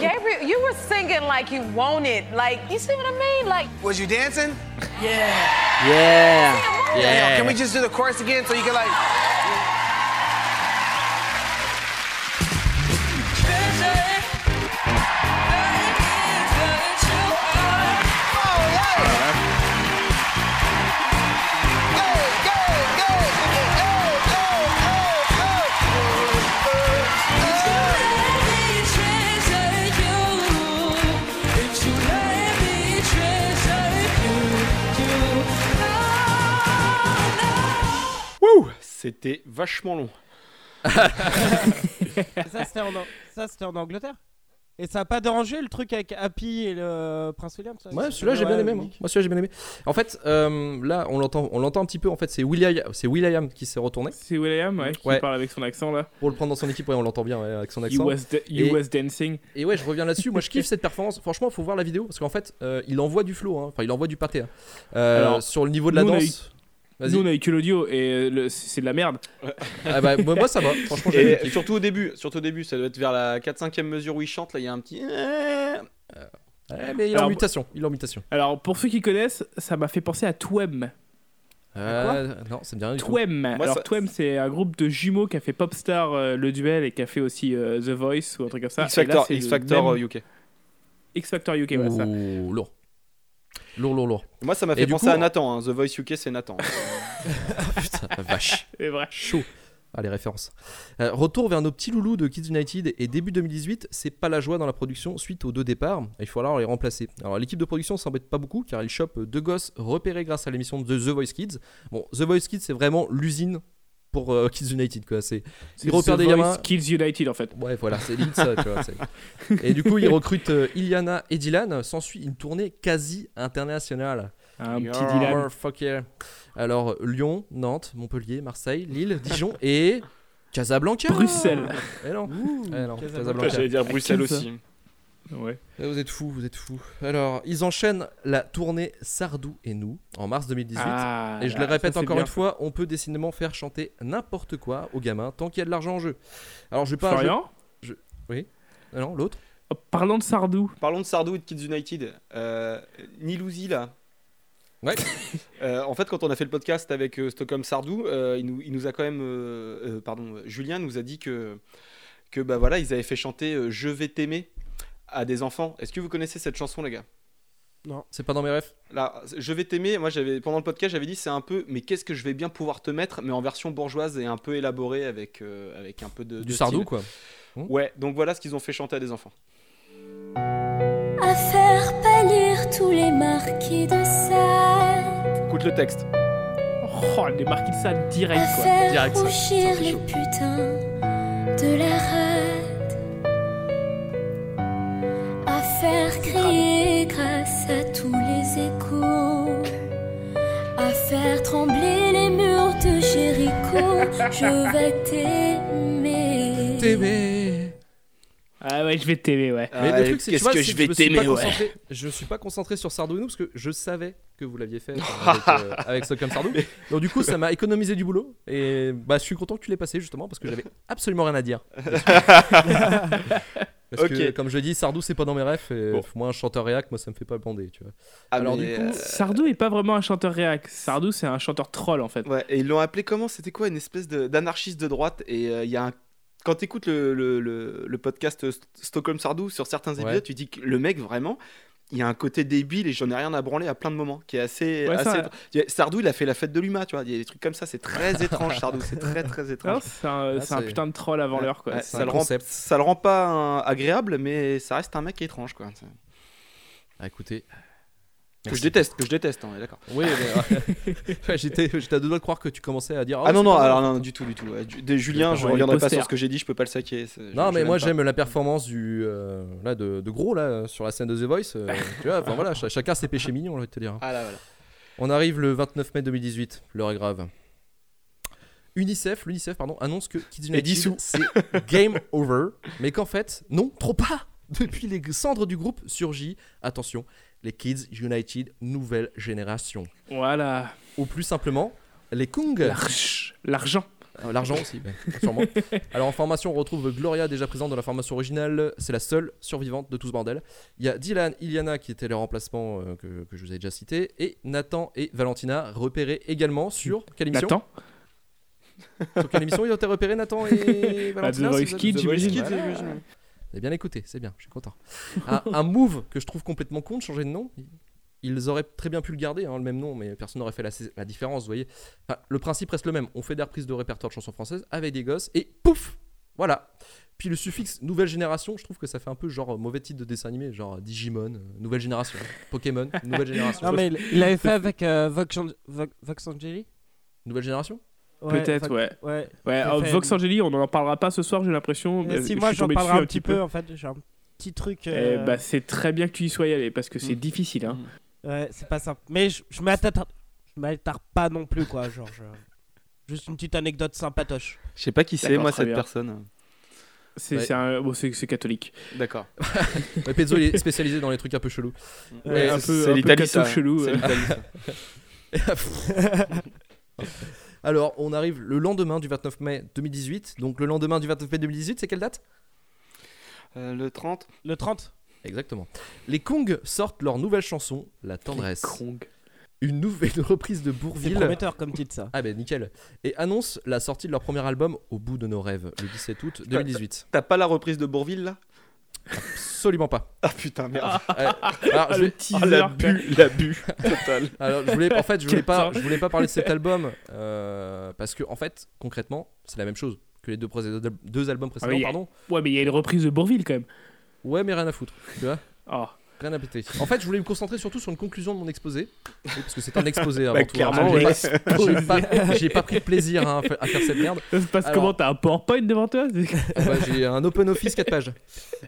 Gabriel, you were singing like you wanted. Like, you see what I mean? Like, Was you dancing? Yeah. Yeah. Yeah. Can we just do the chorus again so you can like? C'était vachement long. <laughs> Ça, c'était en, ça, c'était en Angleterre Et ça a pas dérangé le truc avec Happy et le Prince William ça Ouais, celui-là j'ai bien aimé. Moi, Moi, celui-là j'ai bien aimé. En fait, euh, là on l'entend, on l'entend un petit peu. En fait, c'est William, c'est William qui s'est retourné. C'est William, ouais, qui Ouais. parle avec son accent là. Pour le prendre dans son équipe, ouais, on l'entend bien ouais, avec son He accent. he Et- was dancing. Et ouais, je reviens là-dessus. Moi, je kiffe cette performance. Franchement, faut voir la vidéo parce qu'en fait, euh, il envoie du flow. hein. Enfin, il envoie du pâté. hein. Euh, Alors, sur le niveau de la nous, danse. Vas-y. Nous, on a eu que l'audio et le- c'est de la merde. Ah bah, moi, moi, ça va. Franchement, j'ai Et surtout au début, surtout au début, ça doit être vers la 4-5ème mesure où il chante, là il y a un petit. Ouais, mais il est en Alors, mutation. Il est en mutation. Alors, pour ceux qui connaissent, ça m'a fait penser à Twem. Euh, non, ça me dit rien du tout. Twem. Alors, ça- Twem, c'est un groupe de jumeaux qui a fait Popstar euh, le duel et qui a fait aussi euh, The Voice ou un truc comme ça. X Et là, Factor, c'est X le Factor même- euh, UK. X Factor UK, ouais, ça. Ouh, lourd. Lourd, lourd, lourd. Moi ça m'a fait penser coup, à Nathan, hein. The Voice UK c'est Nathan. <laughs> Putain, la vache. <laughs> C'est vrai. Chaud. Ah, les références. Euh, retour vers nos petits loulous de Kids United et début 2018, c'est pas la joie dans la production suite aux deux départs. Il faut alors les remplacer. Alors l'équipe de production s'embête pas beaucoup car ils chopent deux gosses repérés grâce à l'émission de The Voice Kids. Bon, The Voice Kids c'est vraiment l'usine pour euh, Kids United quoi. C'est ils repèrent des gamins. Kids United en fait. Ouais, voilà, c'est limite ça, tu vois. c'est- <laughs> Et du coup, ils recrutent euh, Iliana et Dylan. S'ensuit une tournée quasi internationale. Un Yeah. petit Dylan. Fuck yeah. Alors, Lyon, Nantes, Montpellier, Marseille, Lille, Dijon et Casablanca. Bruxelles. Eh non. Eh non, Casablanca. J'allais dire Bruxelles aussi. Ouais. Vous êtes fous, vous êtes fous. Alors, ils enchaînent la tournée Sardou et nous en mars 2018. Ah, et je là, le répète ça, encore une fois, on peut décidément faire chanter n'importe quoi aux gamins tant qu'il y a de l'argent en jeu. Alors, je vais pas. Florian je- je- Oui. Ah non, l'autre. Oh, Parlons de Sardou. Parlons de Sardou et de Kids United. Euh, Nilouzi, là. Ouais. <laughs> Euh, en fait, quand on a fait le podcast avec euh, Stockholm Sardou, euh, il, nous, il nous a quand même. euh, euh, pardon, Julien nous a dit que, que bah voilà, ils avaient fait chanter euh, Je vais t'aimer à des enfants. Est-ce que vous connaissez cette chanson, les gars? Non. C'est pas dans mes rêves? Là, Je vais t'aimer, moi j'avais pendant le podcast, j'avais dit c'est un peu mais qu'est-ce que je vais bien pouvoir te mettre mais en version bourgeoise et un peu élaborée avec euh, avec un peu de Du de Sardou, style. quoi. Ouais, donc voilà ce qu'ils ont fait chanter à des enfants. À faire pâlir tous les marquis de Sade. Écoute le texte. Oh, les marquis de ça direct À quoi. faire Direct ça. rougir Ça, c'est les chaud. putains de la. Faire crier grâce à tous les échos. À faire trembler les murs de Jéricho. <laughs> Je vais t'aimer. T'aimer. Ah ouais, je vais t'aimer, ouais. Mais Ah, le truc, c'est tu qu'est-ce vois, que c'est je vais me suis pas t'aimer, ouais. concentré- Je suis pas concentré sur Sardou et nous parce que je savais que vous l'aviez fait avec, euh, avec Sardou. Donc du coup, ça m'a économisé du boulot et bah je suis content que tu l'aies passé justement parce que j'avais absolument rien à dire. <laughs> Parce que, Ok. comme je l'ai dit, Sardou c'est pas dans mes refs et Bon. moi un chanteur réac, moi ça me fait pas bander, tu vois. Ah, Alors du coup, euh, Sardou est pas vraiment un chanteur réac. Sardou, c'est un chanteur troll en fait. Ouais, et ils l'ont appelé comment? C'était quoi Une espèce d'anarchiste de, droite. Et euh, il y a un. Quand tu écoutes le, le, le- le podcast St- Stockholm Sardou sur certains épisodes, Ouais. tu dis que le mec vraiment. Il y a un côté débile et j'en ai rien à branler à plein de moments qui est assez. Ouais, Sardou, il a fait la fête de l'UMA, tu vois. Il y a des trucs comme ça, c'est très <laughs> étrange, Sardou. C'est très très Non, étrange. c'est un, Ah, un putain de troll avant l'heure quoi. Ouais, ça, un le rend, ça le rend pas un- agréable, mais ça reste un mec étrange, quoi. Ah, écoutez, Que je déteste, que je déteste, hein, on est d'accord. oui, mais, <laughs> j'étais j'étais à deux doigts de croire que tu commençais à dire Ah non, c'est non, mal. alors non, du tout, du tout. ouais. Du- Des Julien, je les reviendrai pas sur ce que j'ai dit, je peux pas le saquer. Non, je mais moi j'aime la performance du euh, là de, de gros là sur la scène de The Voice. euh, <laughs> tu vois, enfin voilà, ch- chacun ses péchés mignons, de te dire. Ah là, voilà. On arrive le 29 mai 2018, l'heure est grave. UNICEF, l'UNICEF pardon, annonce que Kids United c'est <laughs> game over, mais qu'en fait non, trop pas. Depuis les cendres du groupe surgit, attention, les Kids United nouvelle génération. Voilà. Ou plus simplement, les Kung. L'argent. Euh, L'argent aussi, ouais, sûrement. <laughs> Alors en formation, on retrouve Gloria déjà présente dans la formation originale. C'est la seule survivante de tout ce bordel. Il y a Dylan, Iliana qui étaient les remplacements euh, que, que je vous ai déjà cités. Et Nathan et Valentina repérés également sur quelle émission? Nathan Sur quelle émission ils ont été repérés Nathan et <laughs> Bah, Valentina Kids, The Voice j'imagine. Kids, Voilà. j'imagine. Vous avez bien écouté, c'est bien, je suis content. un, un move que je trouve complètement con de changer de nom. Ils auraient très bien pu le garder, hein, le même nom, mais personne n'aurait fait la, la différence, vous voyez. Enfin, le principe reste le même. On fait des reprises de répertoire de chansons françaises avec des gosses et pouf Voilà. Puis le suffixe nouvelle génération, je trouve que ça fait un peu genre mauvais titre de dessin animé, genre Digimon, euh, nouvelle génération, <laughs> Pokémon, nouvelle génération. Non, mais il, il avait fait avec euh, Vox, Vox, Vox Angeli? Nouvelle génération? Ouais, Peut-être, ouais. Alors, Vox Angeli, on en parlera pas ce soir, j'ai l'impression. Mais si, moi j'en parlerai un petit peu, en fait. J'ai un petit truc. Eh euh, bah, c'est très bien que tu y sois allé parce que c'est difficile. Hein. Ouais, c'est pas simple. Mais je, je m'attarde pas non plus, quoi. Genre, je- juste une petite anecdote sympatoche. Je sais pas qui c'est, moi, cette bien. personne. C'est Ouais. c'est un- bon, c'est- c'est catholique. D'accord. <laughs> Pezzo il est spécialisé dans les trucs un peu chelous. Ouais, un c'est- l'Italie, chelou, C'est euh. l'Italie. <laughs> <laughs> Alors, on arrive le lendemain du 29 mai 2018. Donc, le lendemain du 29 mai 2018, c'est quelle date? Euh, le 30 Le 30 Exactement. Les Kong sortent leur nouvelle chanson, La Tendresse. Une nouvelle <laughs> reprise de C'est Bourville. prometteur comme titre, ça. Ah ben nickel. Et annonce la sortie de leur premier album Au bout de nos rêves, le 17 août 2018. T'as pas la reprise de Bourville là? Absolument pas. Ah putain, merde. Alors, je le vais- teaser. Ah, la bu, la bu, total. <laughs> Alors, je voulais, en fait, je voulais pas, je voulais pas parler de cet album euh, parce que, en fait, concrètement, c'est la même chose que les deux, pré- deux albums Ah, précédents, pardon. Ouais, mais il y a une reprise de Bourville quand même. Ouais, mais rien à foutre, tu vois. Oh. Rien à péter. En fait, je voulais me concentrer surtout sur une conclusion de mon exposé, parce que c'est un exposé <laughs> avant Bah, tout. clairement, hein. J'ai ouais. <laughs> pas- pris de plaisir hein, à fa- à faire cette merde. Ça se passe Alors- comment T'as un PowerPoint devant toi Ah bah, j'ai un Open Office 4 pages.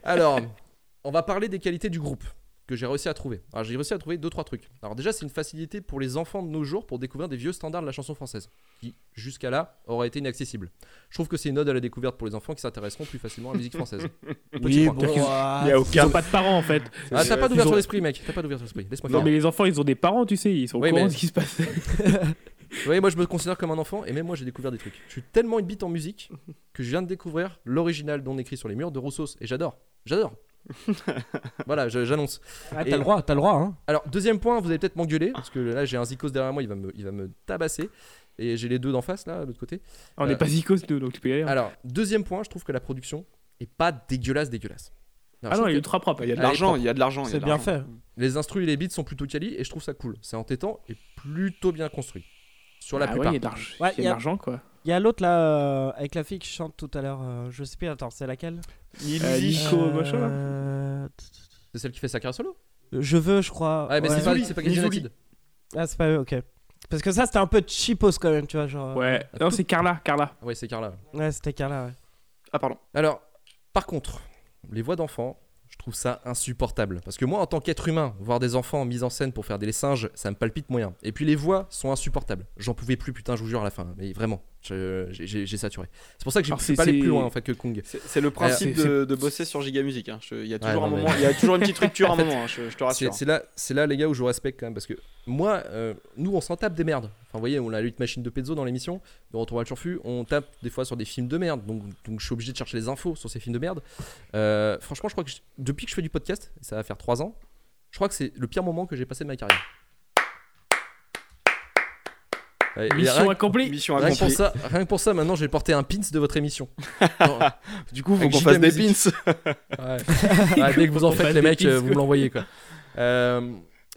Alors, on va parler des qualités du groupe. Que j'ai réussi à trouver. Alors j'ai réussi à trouver deux trois trucs. Alors déjà c'est une facilité pour les enfants de nos jours pour découvrir des vieux standards de la chanson française qui jusqu'à là auraient été inaccessibles. Je trouve que c'est une ode à la découverte pour les enfants qui s'intéresseront plus facilement à la musique française. <laughs> Petit Oui, bon, Il y a aucun- ils ont pas de parents, en fait. Ah t'as pas Ils d'ouverture ont- d'esprit mec, t'as pas d'ouverture d'esprit. Laisse-moi Non, faire. mais les enfants, ils ont des parents, tu sais, ils sont au Oui, courant mais- de ce qui se passe. <laughs> Oui, moi je me considère comme un enfant et même moi j'ai découvert des trucs. Je suis tellement une bite en musique que je viens de découvrir l'original dont on écrit sur les murs de Roussos et j'adore. J'adore. Voilà, je- j'annonce. Ah, t'as le droit, t'as le droit, hein. Alors, deuxième point, vous allez peut-être m'engueuler parce que là j'ai un zikos derrière moi, il va me, il va me tabasser. Et j'ai les deux d'en face là, de l'autre côté. On n'est Euh, pas zikos, nous, donc tu peux y aller. hein. Alors, deuxième point, je trouve que la production est pas dégueulasse, dégueulasse. Ah non, il est ultra propre. Il y a de l'argent, il y a de l'argent. C'est bien fait. Les instrus et les beats sont plutôt quali et je trouve ça cool. C'est entêtant et plutôt bien construit. Sur la Ah ouais, plupart. il y a de l'argent- Ouais, il y a de l'argent, quoi. Il y a l'autre là, euh, avec la fille qui chante tout à l'heure. euh, je sais plus, attends, c'est laquelle? Euh, Nico, machin, là. Euh, C'est celle qui fait sa carrière solo? Je veux, je crois. Ouais, mais c'est pas, c'est pas. United. Ah, c'est pas eux, ok. Parce que ça, c'était un peu cheapos quand même, tu vois. Genre, Ouais, non, c'est Carla, Carla. Ouais, c'est Carla. Ouais, c'était Carla, ouais. Ah, pardon. Alors, par contre, les voix d'enfants, trouve ça insupportable. Parce que moi, en tant qu'être humain, voir des enfants mis en scène pour faire des singes, ça me palpite moyen. Et puis les voix sont insupportables. J'en pouvais plus, putain, je vous jure, à la fin. Mais vraiment, j'ai saturé. C'est pour ça que je Alors, suis pas allé plus loin en fait que Kung. C'est le principe Euh, de, de bosser sur Giga Music. hein. Il y a toujours Ouais, un mais- moment, il y a toujours une petite rupture <laughs> à un moment. hein, je, je te C'est rassure. c'est là, c'est là, les gars, où je vous respecte quand même. Parce que moi, euh, nous, on s'en tape des merdes. Enfin, vous voyez, on a lutte machine de pezzo dans l'émission. De Retour à le Turfu, on tape des fois sur des films de merde. Donc, donc je suis obligé de chercher les infos sur ces films de merde. Euh, franchement, je crois que je- depuis que je fais du podcast, ça va faire 3 ans, je crois que c'est le pire moment que j'ai passé de ma carrière. Ouais, et Mission rien- accomplie. Mission Rien que, accomplie. pour ça, rien que pour ça, maintenant, je vais porter un pins de votre émission. <laughs> Non, Du coup, faut qu'on fasse des pins. Ouais. Ouais, dès que vous en faites, les mecs, pins, euh, vous me l'envoyez quoi. Euh,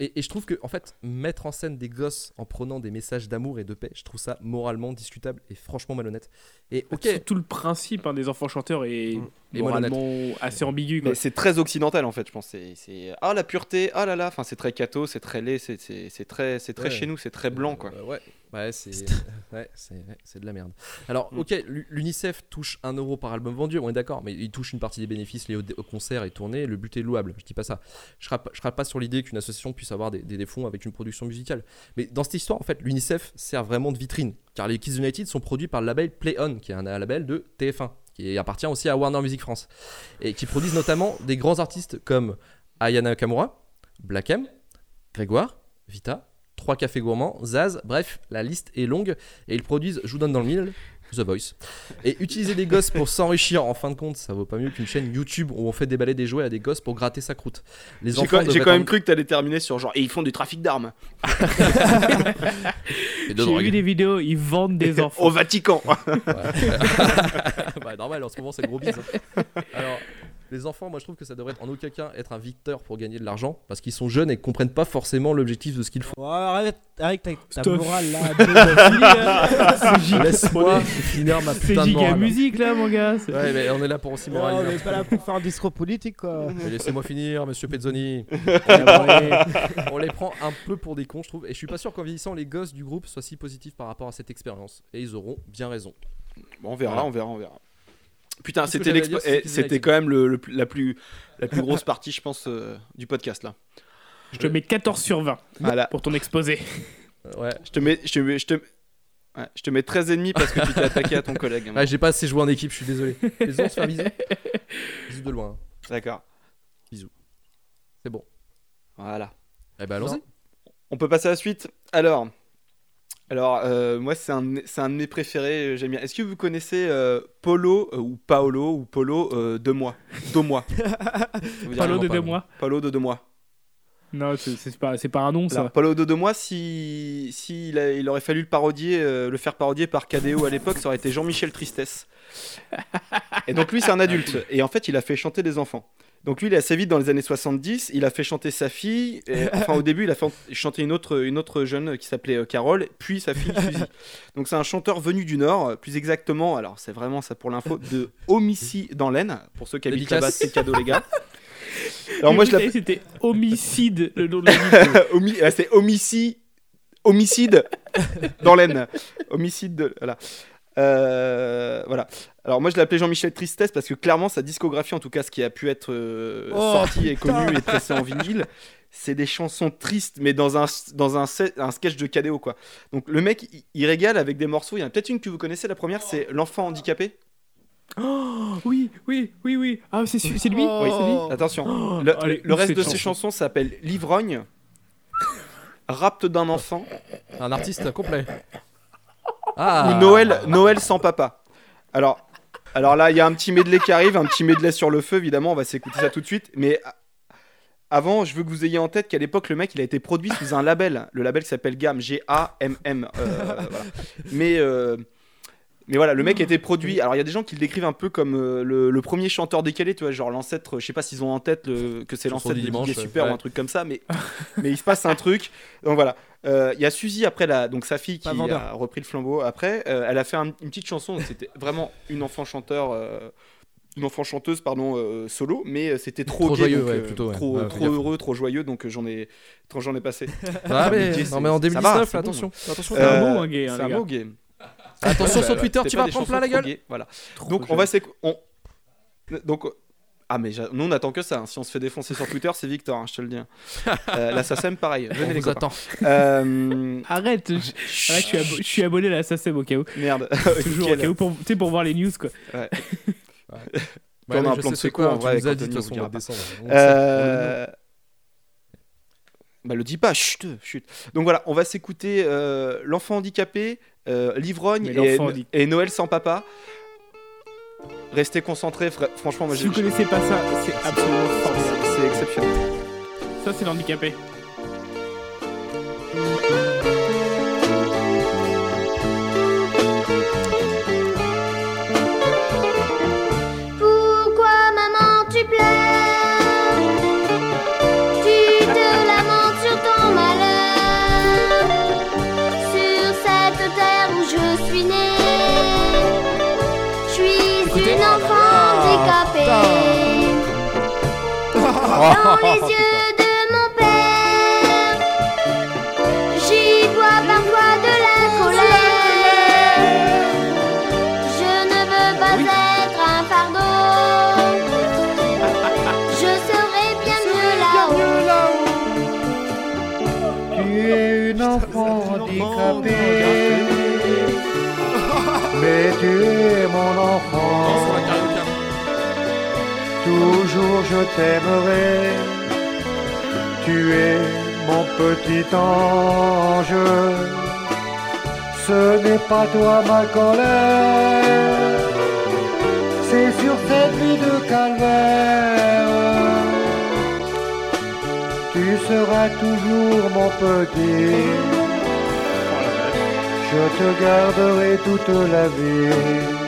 et, et je trouve que, en fait, mettre en scène des gosses en prenant des messages d'amour et de paix, je trouve ça moralement discutable et franchement malhonnête. Et ok, C'est Tout le principe hein, des enfants chanteurs est Et moralement assez ambigu. Quoi. Mais c'est très occidental en fait, je pense. C'est- C'est ah la pureté, ah là là. Enfin, c'est très catho, c'est très laid, c'est- c'est c'est très, c'est très Ouais. chez nous, c'est très blanc quoi. Euh, ouais, ouais, c'est <laughs> ouais, c'est ouais, c'est de la merde. Alors, ok, l'U- l'UNICEF touche 1 euro par album vendu, on est d'accord, mais il touche une partie des bénéfices liés au, au concert et tournées. Le but est louable, je dis pas ça. Je ne je serai pas sur l'idée qu'une association puisse avoir des, fonds avec une production musicale. Mais dans cette histoire, en fait, l'UNICEF sert vraiment de vitrine, car les Kids United sont produits par le label Play On, qui est un label de TF1, qui appartient aussi à Warner Music France, et qui produisent notamment des grands artistes comme Ayana Nakamura, Black M, Grégoire, Vita, Trois Cafés Gourmands, Zaz, bref, la liste est longue et ils produisent, je vous donne dans le mille, The Voice. Et utiliser des gosses pour s'enrichir, en fin de compte, ça vaut pas mieux qu'une chaîne YouTube où on fait déballer des jouets à des gosses pour gratter sa croûte. Les J'ai enfants quand, j'ai quand même en- cru que t'allais terminer sur genre et ils font du trafic d'armes Et <laughs> de J'ai drogue. vu des vidéos, ils vendent des <laughs> enfants. au Vatican. <laughs> bah, normal, en ce moment c'est le gros bise. Alors, les enfants, moi je trouve que ça devrait en aucun cas être un victeur pour gagner de l'argent parce qu'ils sont jeunes et comprennent pas forcément l'objectif de ce qu'ils font. Ouais, arrête, arrête ta, ta morale là. <laughs> C'est giga- Laisse-moi finir ma C'est putain de giga morale. musique là, mon gars. c'est- Ouais, mais on est là pour aussi Non, moraliser. on est pas là pour faire un discours politique quoi. Laissez-moi finir, monsieur Pezzoni. On les prend un peu pour des cons, je trouve. Et je suis pas sûr qu'en vieillissant, les gosses du groupe soient si positifs par rapport à cette expérience. Et ils auront bien raison. Bon, on verra, Voilà. on verra, on verra. Putain, c'était eh, c'était quand même le, le plus- la plus la plus grosse <laughs> partie, je pense, euh, du podcast là. Je te mets 14 sur 20 Voilà. pour ton exposé. Euh, Ouais. Je te mets, je te mets, je te, ouais, je te mets 13 et demi parce que tu t'es attaqué à ton <laughs> collègue. hein. Ouais, j'ai pas assez joué en équipe, je suis désolé. Les on se fait un bisou. <laughs> Bisous de loin. D'accord. C'est bon. Voilà. Eh ben allons-y. On peut passer à la suite. Alors, alors euh, moi c'est un, de un de mes préférés. euh, J'aime bien. Est-ce que vous connaissez euh, Polo euh, ou Paolo ou Polo euh, de moi, dit Palo rien de deux mois. Palo de deux mois. Non, c'est c'est pas, c'est pas un nom ça. Alors, Palo de deux mois, si, si il, a- il aurait fallu le parodier, euh, le faire parodier par KDO à l'époque, ça aurait été Jean-Michel Tristesse. Et donc lui, c'est un adulte. Et en fait, il a fait chanter des enfants. Donc lui, il est assez vite dans les années 70. Il a fait chanter sa fille. et- <laughs> enfin, au début, il a fait chanter une autre, une autre jeune qui s'appelait euh, Carole, puis sa fille <laughs> Suzy. Donc c'est un chanteur venu du Nord, plus exactement, alors c'est vraiment ça pour l'info, de Homici dans l'Aisne. Pour ceux qui habitent là-bas, c'est cadeau, les gars. <laughs> Alors moi, je l'appelle. C'était homicide le nom de la ah, c'est homicide, homicide dans l'aine. Homicide, de- voilà. Euh, voilà. Alors moi je l'appelais Jean-Michel Tristesse parce que clairement sa discographie, en tout cas ce qui a pu être euh, Oh, sorti et connu et pressé en vinyle, c'est des chansons tristes mais dans un dans un, sketch de KDO quoi. Donc le mec il, il régale avec des morceaux. Il y en a peut-être une que vous connaissez. La première c'est l'enfant handicapé. Oh, oui, oui, oui, oui. Ah, c'est lui? Oui. c'est lui Attention. Oh, le, allez, le ouf, reste de ces chanson. chansons s'appelle L'ivrogne, Rapte d'un enfant Un artiste complet. Ah. ou Noël Noël sans papa. Alors alors là il y a un petit medley qui arrive, un petit medley sur le feu évidemment. On va s'écouter ça tout de suite. Mais avant, je veux que vous ayez en tête qu'à l'époque, le mec, il a été produit sous un label. Le label s'appelle GAM, G-A-M-M. euh. Mais, euh, mais voilà, le mec a été produit. Alors, il y a des gens qui le décrivent un peu comme euh, le, le premier chanteur décalé, tu vois, genre l'ancêtre. Je sais pas s'ils ont en tête le- que c'est l'ancêtre du de dimanche, Super ouais. ou un truc comme ça, mais, <laughs> mais il se passe un truc. Donc voilà. Euh, Il y a Suzy après, la, donc sa fille qui a repris le flambeau après. euh, elle a fait un- une petite chanson, c'était vraiment une enfant chanteur. euh, une enfant chanteuse pardon euh, solo mais c'était trop, Trop gay, joyeux, donc, ouais, euh, plutôt, ouais. trop, Ouais, heureux trop joyeux donc j'en ai j'en ai passé Ah, <laughs> mais- non, c'est- mais en ça 2019, va, c'est attention, bon. attention, c'est un Euh, mot, un gay, hein, c'est un mot gay Attention Ouais, sur bah, Twitter, c'était tu vas prendre plein la gueule. voilà donc on va donc ah mais nous on attend que ça hein. si on se fait défoncer sur Twitter c'est Victor hein, je te le dis hein. <laughs> euh, la SACEM pareil venez On les vous attend. Euh, Arrête, je, arrête, je suis, abo- je suis abonné à la SACEM au cas où. merde <laughs> Toujours au cas où, pour, pour voir les news quoi. Ouais. <laughs> Ouais, on a un plan de secours quoi, en tu vrai nous as avec dit, de Anthony, toute on façon, on va pas. descendre. On Euh, Bah le dis pas, chut, chut. Donc voilà, on va s'écouter euh, l'enfant handicapé, euh, l'ivrogne et, Noël sans papa. Restez concentrés, fra- franchement, moi Si vous connaissez pas ça, c'est absolument formidable. c'est exceptionnel. Ça, c'est l'handicapé. Dans les yeux de mon père J'y vois parfois de la colère. Je ne veux pas être un fardeau. Je serai bien mieux là-haut. Tu es une enfant handicapée, mais tu es mon enfant. Toujours je t'aimerai, tu es mon petit ange. Ce n'est pas toi ma colère, c'est sur cette vie de calvaire. Tu seras toujours mon petit. Je te garderai toute la vie.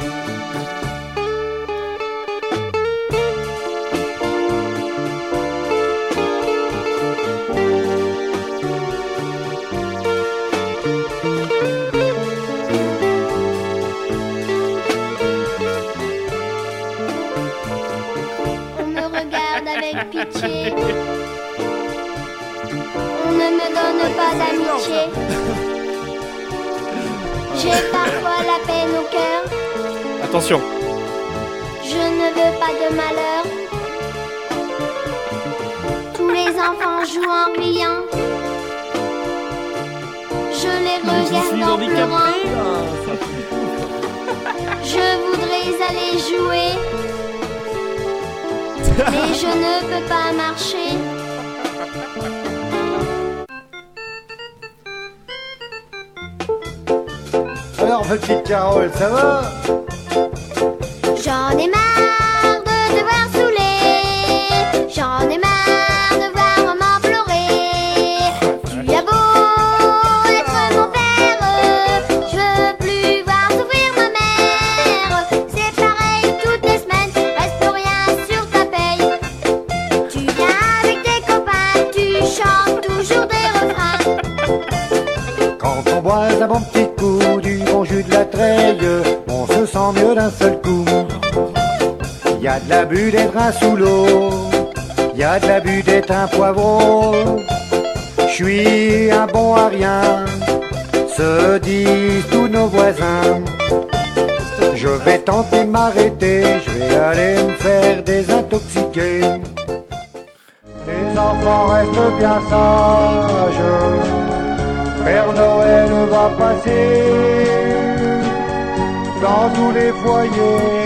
Dans tous les foyers.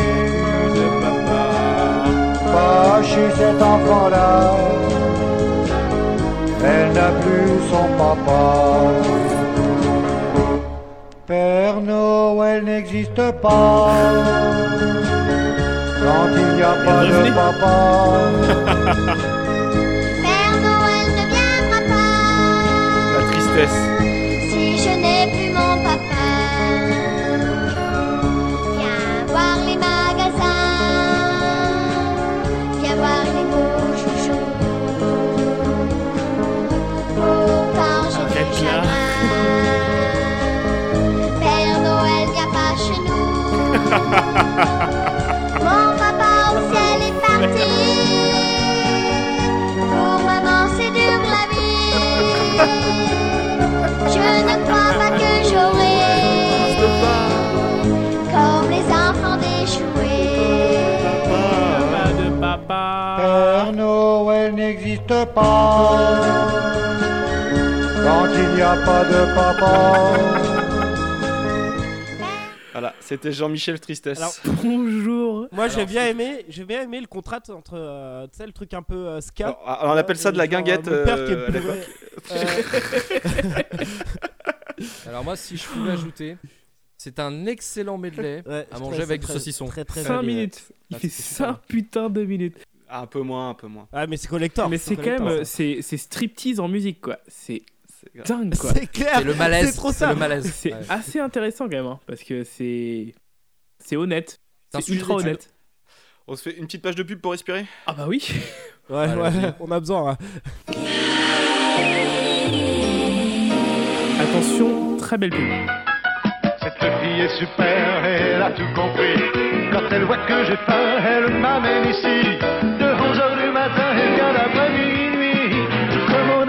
Pas chez cet enfant-là, elle n'a plus son papa. Père Noël n'existe pas quand il n'y a pas de papa. <laughs> Père Noël ne viendra pas La tristesse. Mon papa au ciel est parti. Pour maman c'est dur la vie. Je ne crois pas que j'aurai comme les enfants jouets. Pas de papa. Père Noël n'existe pas quand il n'y a pas de papa. C'était Jean-Michel Tristesse. Alors, Bonjour. Moi j'ai bien aimé, j'ai bien aimé le contraste entre, euh, tu sais, le truc un peu euh, ska. Alors, alors, on appelle ça de la Genre, guinguette, Mon père qui euh, est <laughs> bourré. Alors moi, si je pouvais ajouter, c'est un excellent medley Ouais, à manger avec du saucisson. très, très 5 validé. minutes. Il Ah, fait c'était super. 5 putain de minutes. Ah, un peu moins, un peu moins. Ah mais c'est collector. Mais c'est quand même, euh, c'est c'est striptease en musique quoi. C'est. Dingue quoi. C'est clair. C'est le malaise. C'est trop ça. le malaise. C'est Ouais. assez intéressant quand même hein, parce que c'est c'est honnête. C'est ultra honnête. On se fait une petite page de pub pour respirer? Ah bah oui. <laughs> Ouais, ouais, on a besoin. hein. Attention, très belle pub. Cette fille est super, elle a tout compris. Quand elle voit que j'ai faim, elle m'amène ici.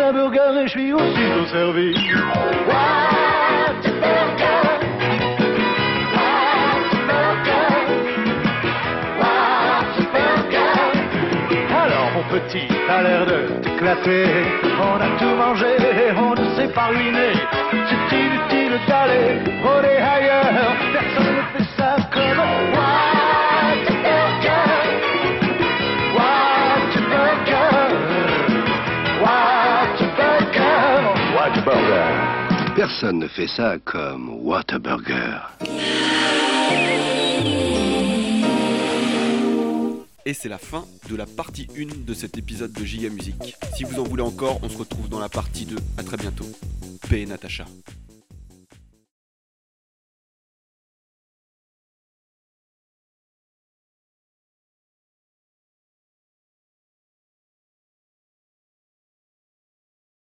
Commande un burger et je suis aussitôt servi. Alors mon petit, t'as l'air de t'éclater. On a tout mangé, on ne s'est pas ruiné. C'est inutile d'aller voler ailleurs. Personne ne fait ça comme Whataburger. Personne ne fait ça comme Whataburger. Et c'est la fin de la partie 1 de cet épisode de Giga Musique. Si vous en voulez encore, on se retrouve dans la partie 2. A très bientôt. Paix Natacha.